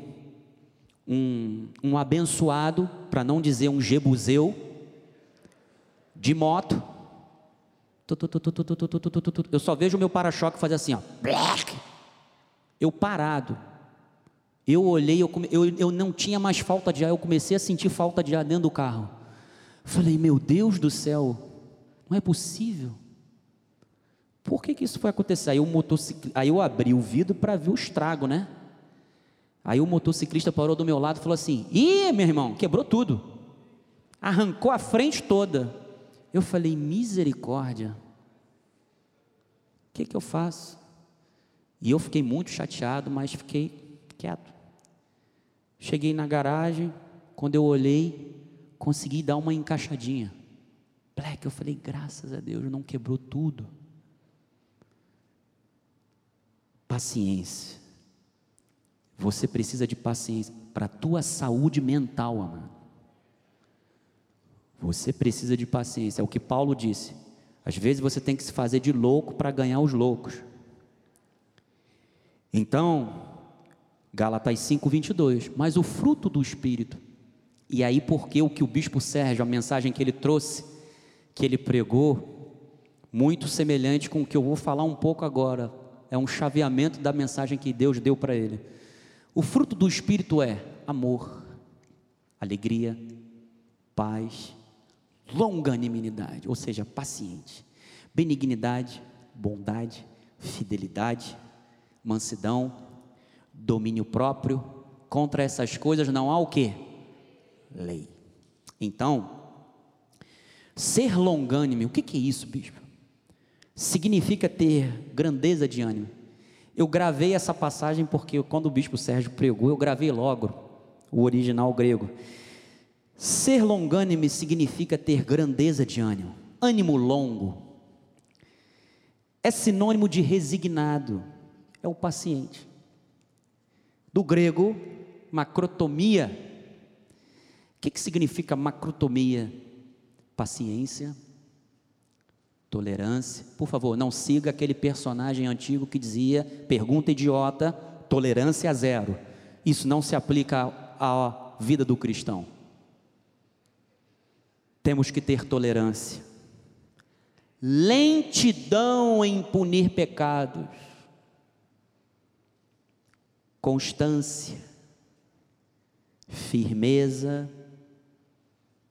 um, um abençoado, para não dizer um jebuseu, de moto. Eu só vejo o meu para-choque fazer assim, ó. Eu parado. Eu olhei, eu, eu, eu não tinha mais falta de ar, eu comecei a sentir falta de ar dentro do carro. Falei, meu Deus do céu, não é possível. Por que, que isso foi acontecer? Aí, o motociclista, aí eu abri o vidro para ver o estrago, né? Aí o motociclista parou do meu lado e falou assim: Ih, meu irmão, quebrou tudo. Arrancou a frente toda. Eu falei: Misericórdia. que, que eu faço? E eu fiquei muito chateado, mas fiquei quieto. Cheguei na garagem, quando eu olhei, consegui dar uma encaixadinha. Black, eu falei, graças a Deus, não quebrou tudo. Paciência. Você precisa de paciência para a tua saúde mental, amado. Você precisa de paciência. É o que Paulo disse. Às vezes você tem que se fazer de louco para ganhar os loucos. Então, Gálatas 5, 22. Mas o fruto do Espírito. E aí, porque o que o bispo Sérgio, a mensagem que ele trouxe, que ele pregou, muito semelhante com o que eu vou falar um pouco agora. É um chaveamento da mensagem que Deus deu para ele. O fruto do Espírito é amor, alegria, paz, longanimidade, ou seja, paciente, benignidade, bondade, fidelidade, mansidão, domínio próprio. Contra essas coisas não há o que? Lei. Então, ser longânime, o que, que é isso, bispo? Significa ter grandeza de ânimo. Eu gravei essa passagem porque quando o bispo Sérgio pregou, eu gravei logo o original grego. Ser longânime significa ter grandeza de ânimo, ânimo longo. É sinônimo de resignado, é o paciente. Do grego, macrotomia. O que, que significa macrotomia? Paciência, tolerância. Por favor, não siga aquele personagem antigo que dizia: pergunta idiota, tolerância zero. Isso não se aplica à vida do cristão. Temos que ter tolerância, lentidão em punir pecados, constância, firmeza,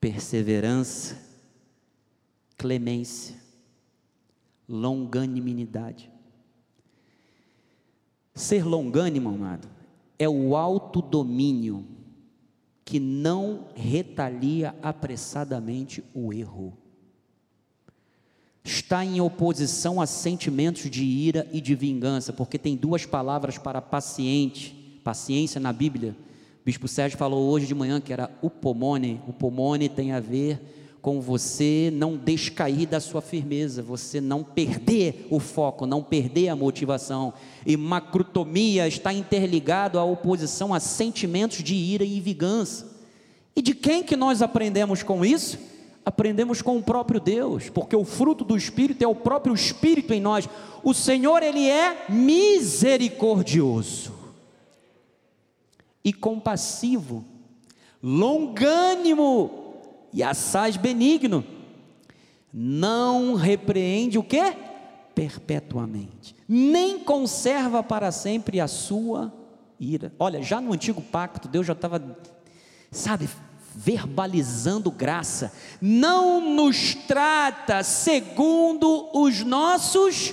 perseverança, clemência, longanimidade. Ser longânimo, amado, é o autodomínio que não retalia apressadamente o erro. Está em oposição a sentimentos de ira e de vingança, porque tem duas palavras para paciente, paciência na Bíblia. O Bispo Sérgio falou hoje de manhã que era upomone. Upomone tem a ver com você não descair da sua firmeza, você não perder o foco, não perder a motivação. E macrotomia está interligado à oposição a sentimentos de ira e vingança. E de quem que nós aprendemos com isso? Aprendemos com o próprio Deus, porque o fruto do Espírito é o próprio Espírito em nós. O Senhor, Ele é misericordioso e compassivo, longânimo e assaz benigno, não repreende o que? Perpetuamente, nem conserva para sempre a sua ira. Olha, já no antigo pacto, Deus já estava, sabe, verbalizando graça, não nos trata segundo os nossos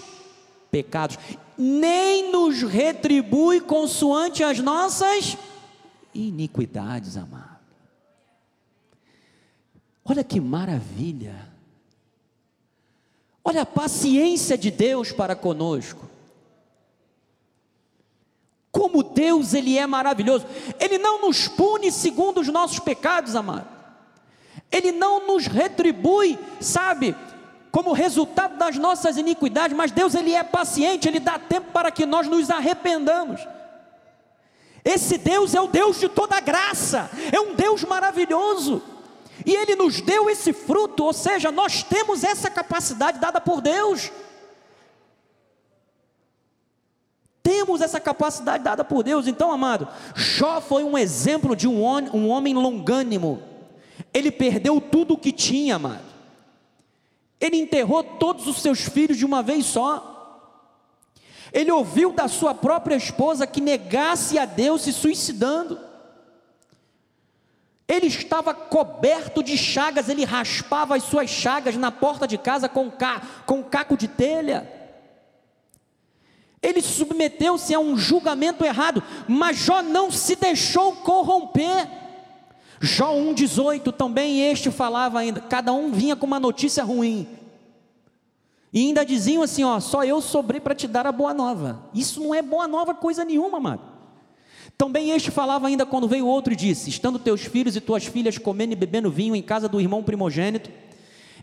pecados, nem nos retribui consoante as nossas iniquidades, amados. Olha que maravilha. Olha a paciência de Deus para conosco. Como Deus ele é maravilhoso. Ele não nos pune segundo os nossos pecados, amado. Ele não nos retribui, sabe, como resultado das nossas iniquidades, mas Deus ele é paciente, ele dá tempo para que nós nos arrependamos. Esse Deus é o Deus de toda graça, é um Deus maravilhoso. E Ele nos deu esse fruto, ou seja, nós temos essa capacidade dada por Deus. Temos essa capacidade dada por Deus, então, amado, Jó foi um exemplo de um, um homem longânimo. Ele perdeu tudo o que tinha, amado. Ele enterrou todos os seus filhos de uma vez só. Ele ouviu da sua própria esposa que negasse a Deus se suicidando. Ele estava coberto de chagas, ele raspava as suas chagas na porta de casa com, ca, com caco de telha. Ele submeteu-se a um julgamento errado, mas Jó não se deixou corromper. Jó 1,18 também este falava ainda, cada um vinha com uma notícia ruim. E ainda diziam assim: ó, só eu sobrei para te dar a boa nova. Isso não é boa nova coisa nenhuma, amado. Também este falava ainda quando veio outro e disse: Estando teus filhos e tuas filhas comendo e bebendo vinho em casa do irmão primogênito,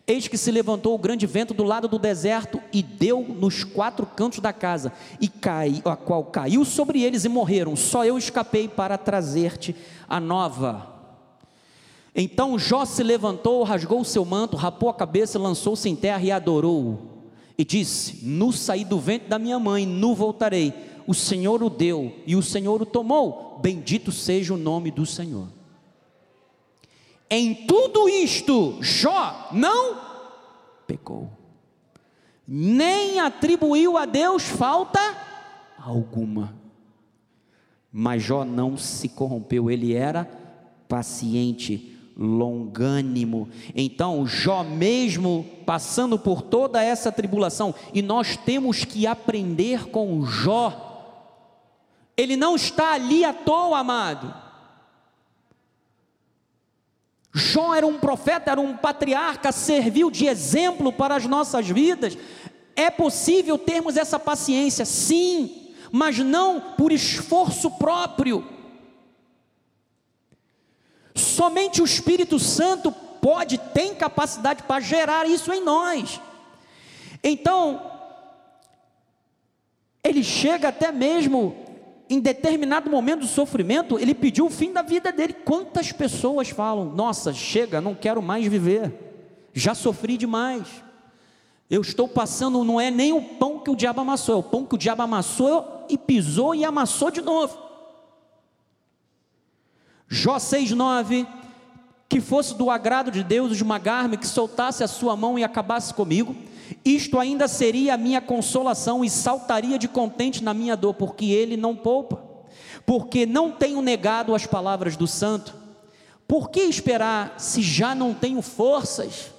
eis que se levantou o grande vento do lado do deserto e deu nos quatro cantos da casa, e cai, a qual caiu sobre eles e morreram. Só eu escapei para trazer-te a nova. Então Jó se levantou, rasgou o seu manto, rapou a cabeça, lançou-se em terra e adorou. E disse: Nu saí do ventre da minha mãe, nu voltarei. O Senhor o deu e o Senhor o tomou. Bendito seja o nome do Senhor. Em tudo isto, Jó não pecou, nem atribuiu a Deus falta alguma. Mas Jó não se corrompeu, ele era paciente, longânimo. Então, Jó, mesmo passando por toda essa tribulação, e nós temos que aprender com Jó, ele não está ali à toa, amado. Jó era um profeta, era um patriarca, serviu de exemplo para as nossas vidas. É possível termos essa paciência, sim, mas não por esforço próprio. Somente o Espírito Santo pode, tem capacidade para gerar isso em nós. Então, ele chega até mesmo em determinado momento do sofrimento, ele pediu o fim da vida dele. Quantas pessoas falam: Nossa, chega, não quero mais viver, já sofri demais. Eu estou passando, não é nem o pão que o diabo amassou, é o pão que o diabo amassou e pisou e amassou de novo. Jó 6,9: Que fosse do agrado de Deus esmagar-me, que soltasse a sua mão e acabasse comigo isto ainda seria a minha consolação e saltaria de contente na minha dor, porque ele não poupa, porque não tenho negado as palavras do santo. Por que esperar se já não tenho forças?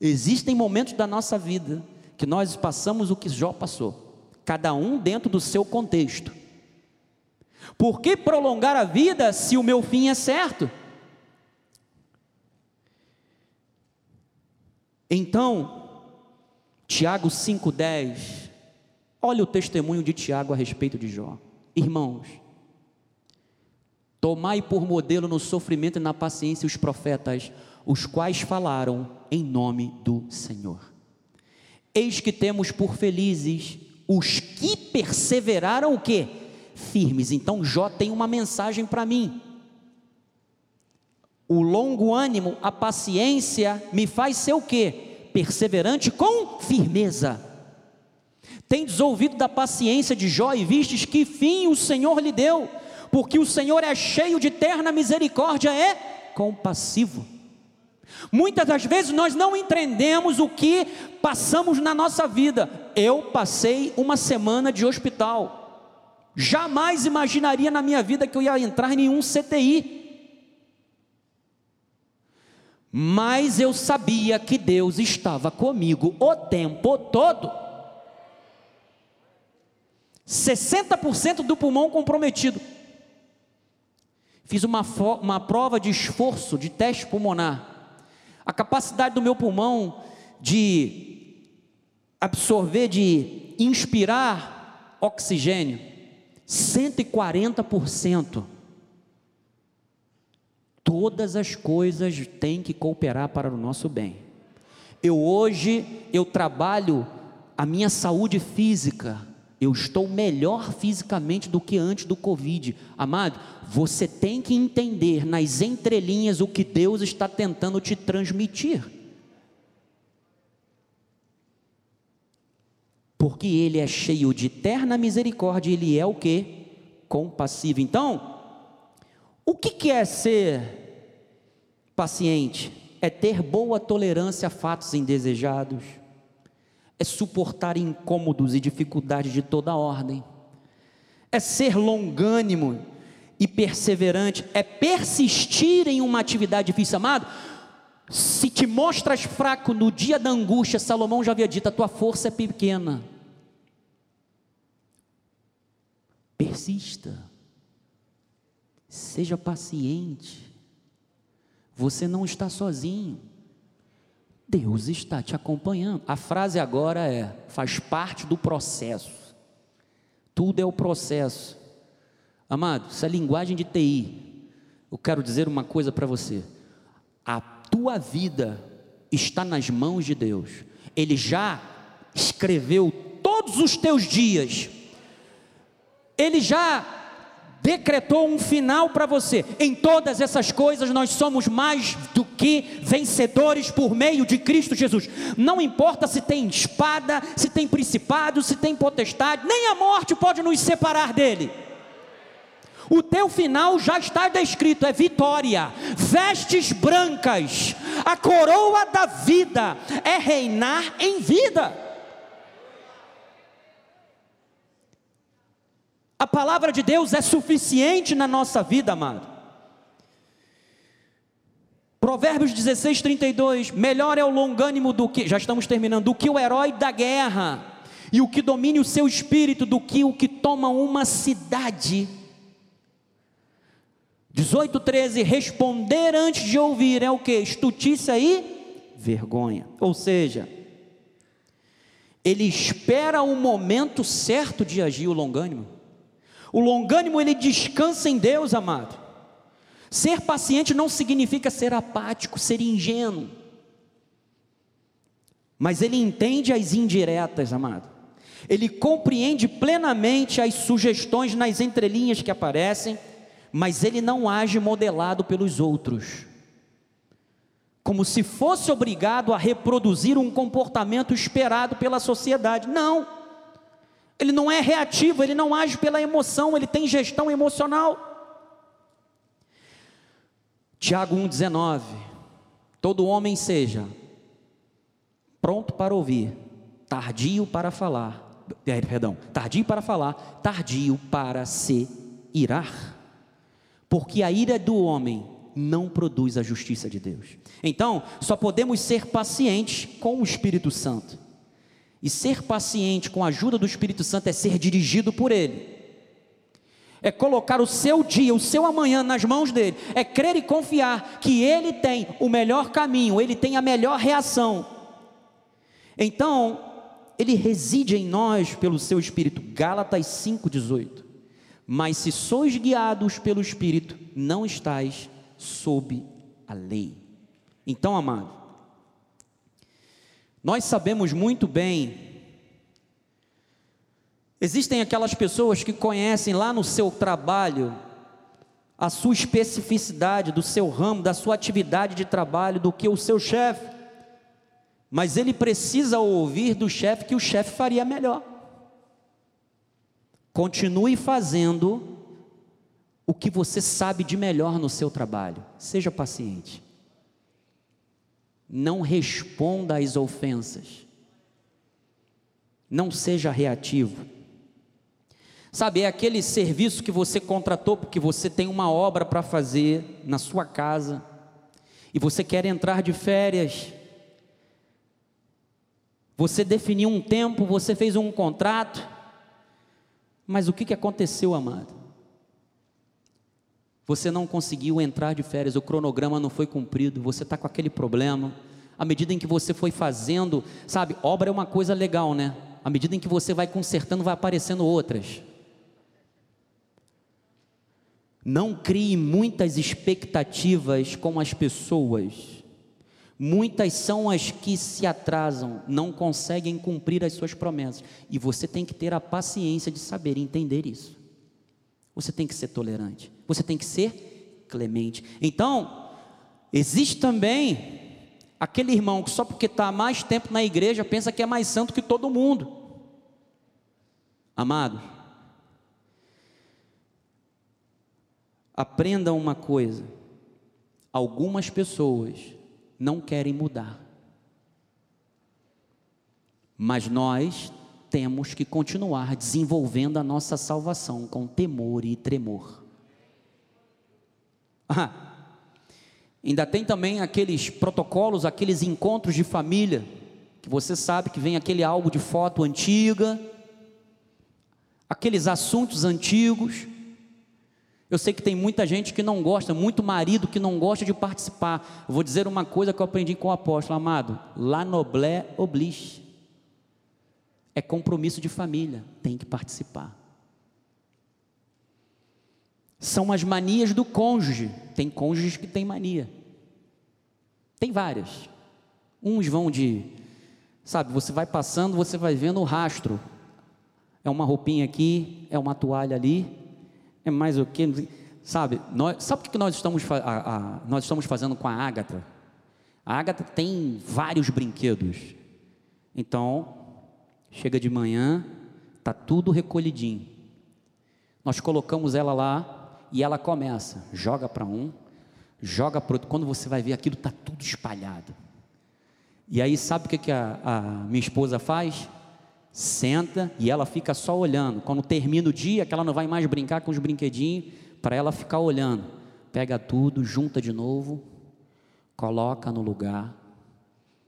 Existem momentos da nossa vida que nós passamos o que Jó passou, cada um dentro do seu contexto. Por que prolongar a vida se o meu fim é certo? Então, Tiago 5,10. Olha o testemunho de Tiago a respeito de Jó. Irmãos, tomai por modelo no sofrimento e na paciência os profetas, os quais falaram em nome do Senhor. Eis que temos por felizes os que perseveraram o quê? Firmes. Então Jó tem uma mensagem para mim. O longo ânimo, a paciência me faz ser o quê? Perseverante com firmeza. Tendes ouvido da paciência de Jó e vistes que fim o Senhor lhe deu, porque o Senhor é cheio de terna misericórdia, é compassivo. Muitas das vezes nós não entendemos o que passamos na nossa vida. Eu passei uma semana de hospital. Jamais imaginaria na minha vida que eu ia entrar em nenhum CTI mas eu sabia que Deus estava comigo o tempo todo. 60% do pulmão comprometido. Fiz uma, uma prova de esforço, de teste pulmonar. A capacidade do meu pulmão de absorver, de inspirar oxigênio, 140%. Todas as coisas têm que cooperar para o nosso bem. Eu hoje eu trabalho a minha saúde física. Eu estou melhor fisicamente do que antes do Covid. Amado, você tem que entender nas entrelinhas o que Deus está tentando te transmitir. Porque Ele é cheio de eterna misericórdia, Ele é o que? Compassivo. Então, o que, que é ser paciente? É ter boa tolerância a fatos indesejados, é suportar incômodos e dificuldades de toda ordem, é ser longânimo e perseverante, é persistir em uma atividade difícil, amado. Se te mostras fraco no dia da angústia, Salomão já havia dito: a tua força é pequena. Persista. Seja paciente. Você não está sozinho. Deus está te acompanhando. A frase agora é: faz parte do processo. Tudo é o processo. Amado, isso é linguagem de TI. Eu quero dizer uma coisa para você. A tua vida está nas mãos de Deus. Ele já escreveu todos os teus dias. Ele já decretou um final para você. Em todas essas coisas nós somos mais do que vencedores por meio de Cristo Jesus. Não importa se tem espada, se tem principado, se tem potestade, nem a morte pode nos separar dele. O teu final já está descrito, é vitória, vestes brancas, a coroa da vida é reinar em vida. A palavra de Deus é suficiente na nossa vida, amado. Provérbios 16, 32. Melhor é o longânimo do que, já estamos terminando, do que o herói da guerra, e o que domine o seu espírito, do que o que toma uma cidade. 18, 13. Responder antes de ouvir é o que? Estutícia e vergonha. Ou seja, ele espera o momento certo de agir o longânimo. O longânimo ele descansa em Deus, amado. Ser paciente não significa ser apático, ser ingênuo. Mas ele entende as indiretas, amado. Ele compreende plenamente as sugestões nas entrelinhas que aparecem, mas ele não age modelado pelos outros. Como se fosse obrigado a reproduzir um comportamento esperado pela sociedade. Não. Ele não é reativo, ele não age pela emoção, ele tem gestão emocional. Tiago 1,19: Todo homem seja pronto para ouvir, tardio para falar, eh, perdão, tardio para falar, tardio para se irar, porque a ira do homem não produz a justiça de Deus. Então, só podemos ser pacientes com o Espírito Santo. E ser paciente com a ajuda do Espírito Santo é ser dirigido por Ele. É colocar o seu dia, o seu amanhã nas mãos dele. É crer e confiar que Ele tem o melhor caminho, Ele tem a melhor reação. Então, Ele reside em nós pelo seu Espírito. Gálatas 5,18. Mas se sois guiados pelo Espírito, não estáis sob a lei. Então, amado, nós sabemos muito bem. Existem aquelas pessoas que conhecem lá no seu trabalho a sua especificidade do seu ramo, da sua atividade de trabalho, do que o seu chefe. Mas ele precisa ouvir do chefe que o chefe faria melhor. Continue fazendo o que você sabe de melhor no seu trabalho. Seja paciente. Não responda às ofensas. Não seja reativo. Sabe, é aquele serviço que você contratou porque você tem uma obra para fazer na sua casa e você quer entrar de férias. Você definiu um tempo, você fez um contrato, mas o que, aconteceu, amado? Você não conseguiu entrar de férias, o cronograma não foi cumprido, você está com aquele problema. À medida em que você foi fazendo, sabe, obra é uma coisa legal, né? À medida em que você vai consertando, vai aparecendo outras. Não crie muitas expectativas com as pessoas. Muitas são as que se atrasam, não conseguem cumprir as suas promessas. E você tem que ter a paciência de saber entender isso. Você tem que ser tolerante. Você tem que ser clemente. Então, existe também aquele irmão que só porque está mais tempo na igreja pensa que é mais santo que todo mundo. Amado, aprenda uma coisa: algumas pessoas não querem mudar, mas nós temos que continuar desenvolvendo a nossa salvação com temor e tremor. Ah, ainda tem também aqueles protocolos, aqueles encontros de família, que você sabe que vem aquele álbum de foto antiga, aqueles assuntos antigos, Eu sei que tem muita gente que não gosta, muito marido que não gosta de participar. Eu vou dizer uma coisa que eu aprendi com o apóstolo amado: la noblé oblige. É compromisso de família, tem que participar. São as manias do cônjuge. Tem cônjuges que têm mania. Tem várias. Uns vão de, sabe, você vai passando, você vai vendo o rastro. É uma roupinha aqui, é uma toalha ali, é mais o que, sabe? Nós, sabe o que nós estamos, a, a, nós estamos fazendo com a Ágata? A Ágata tem vários brinquedos. Então, chega de manhã, tá tudo recolhidinho. Nós colocamos ela lá e ela começa, joga para um, joga para outro. Quando você vai ver aquilo, está tudo espalhado. E aí, sabe o que, que a, a minha esposa faz? Senta e ela fica só olhando. Quando termina o dia, que ela não vai mais brincar com os brinquedinhos, para ela ficar olhando. Pega tudo, junta de novo, coloca no lugar.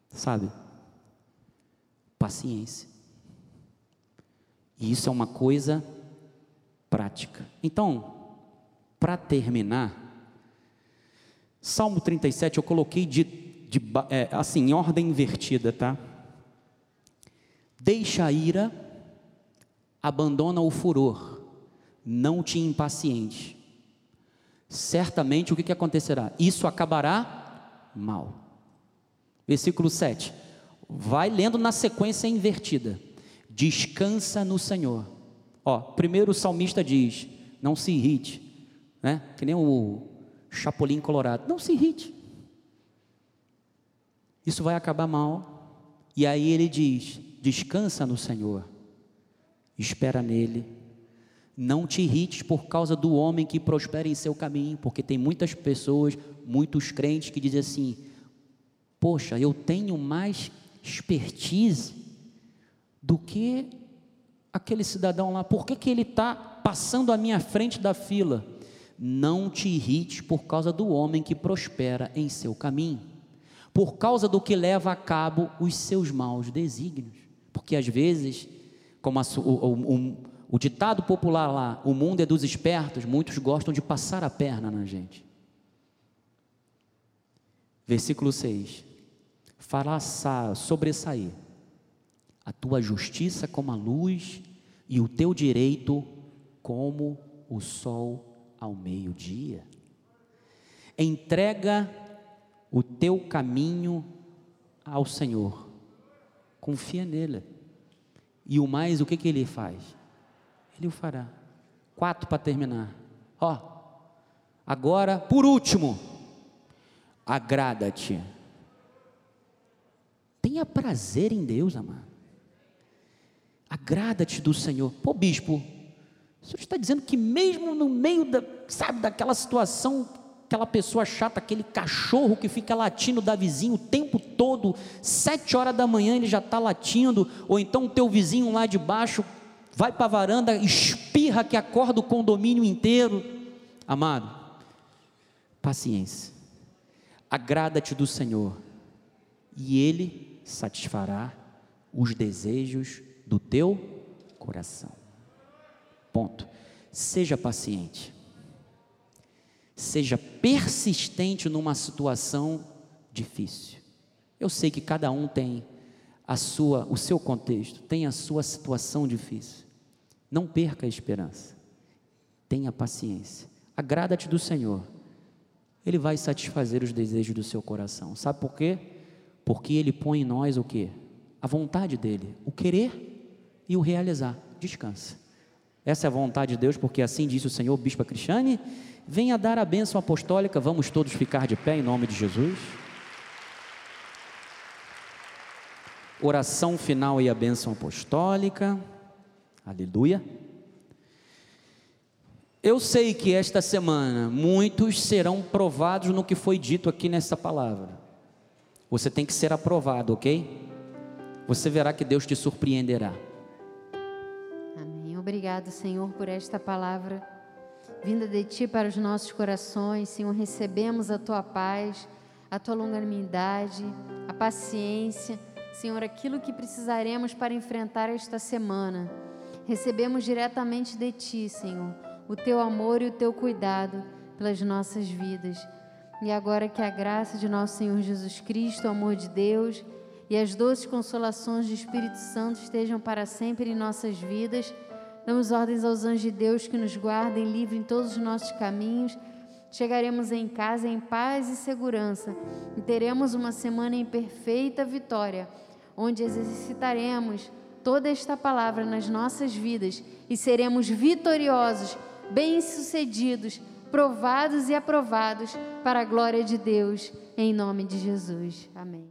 Sabe? Paciência. E isso é uma coisa prática. Então, para terminar, Salmo 37 eu coloquei de, de é, assim, em ordem invertida, tá? Deixa a ira, abandona o furor, não te impaciente. Certamente o que, que acontecerá? Isso acabará mal. Versículo 7. Vai lendo na sequência invertida. Descansa no Senhor. Ó, primeiro o salmista diz: não se irrite, né? Que nem o Chapolin Colorado. Não se irrite. Isso vai acabar mal. E aí ele diz: descansa no Senhor, espera nele. Não te irrites por causa do homem que prospera em seu caminho, porque tem muitas pessoas, muitos crentes que dizem assim: Poxa, eu tenho mais expertise do que aquele cidadão lá, por que, que ele está passando à minha frente da fila? Não te irrites por causa do homem que prospera em seu caminho, por causa do que leva a cabo os seus maus desígnios. Porque às vezes, como a, o, o, o ditado popular lá, o mundo é dos espertos, muitos gostam de passar a perna na gente. Versículo 6: Fará sobressair a tua justiça como a luz e o teu direito como o sol ao meio-dia. Entrega o teu caminho ao Senhor, confia nele, e o mais, o que, que ele faz? Ele o fará. Quatro para terminar. Ó, agora, por último, agrada-te. Tenha prazer em Deus, amado. Agrada-te do Senhor. Pô, bispo, o senhor está dizendo que mesmo no meio da, sabe, daquela situação, aquela pessoa chata, aquele cachorro que fica latindo da vizinho o tempo todo, sete horas da manhã ele já está latindo, ou então o teu vizinho lá de baixo vai para a varanda, espirra que acorda o condomínio inteiro. Amado, paciência, agrada-te do Senhor, e Ele satisfará os desejos do teu coração. Ponto. Seja paciente. Seja persistente numa situação difícil. Eu sei que cada um tem a sua, o seu contexto, tem a sua situação difícil. Não perca a esperança. Tenha paciência. Agrada-te do Senhor. Ele vai satisfazer os desejos do seu coração. Sabe por quê? Porque ele põe em nós o quê? A vontade dele, o querer e o realizar. Descansa. Essa é a vontade de Deus, porque assim disse o Senhor, Bispa Cristiane. Venha dar a bênção apostólica, vamos todos ficar de pé em nome de Jesus. Oração final e a bênção apostólica. Aleluia. Eu sei que esta semana muitos serão provados no que foi dito aqui nessa palavra. Você tem que ser aprovado, ok? Você verá que Deus te surpreenderá. Obrigado, Senhor, por esta palavra vinda de Ti para os nossos corações. Senhor, recebemos a Tua paz, a Tua longanimidade, a paciência. Senhor, aquilo que precisaremos para enfrentar esta semana. Recebemos diretamente de Ti, Senhor. o teu amor e o teu cuidado pelas nossas vidas. E agora que a graça de nosso Senhor Jesus Cristo, o amor de Deus e as doces consolações do Espírito Santo estejam para sempre em nossas vidas. Damos ordens aos anjos de Deus que nos guardem livre em todos os nossos caminhos. Chegaremos em casa em paz e segurança e teremos uma semana em perfeita vitória, onde exercitaremos toda esta palavra nas nossas vidas e seremos vitoriosos, bem-sucedidos provados e aprovados para a glória de Deus, em nome de Jesus. Amém.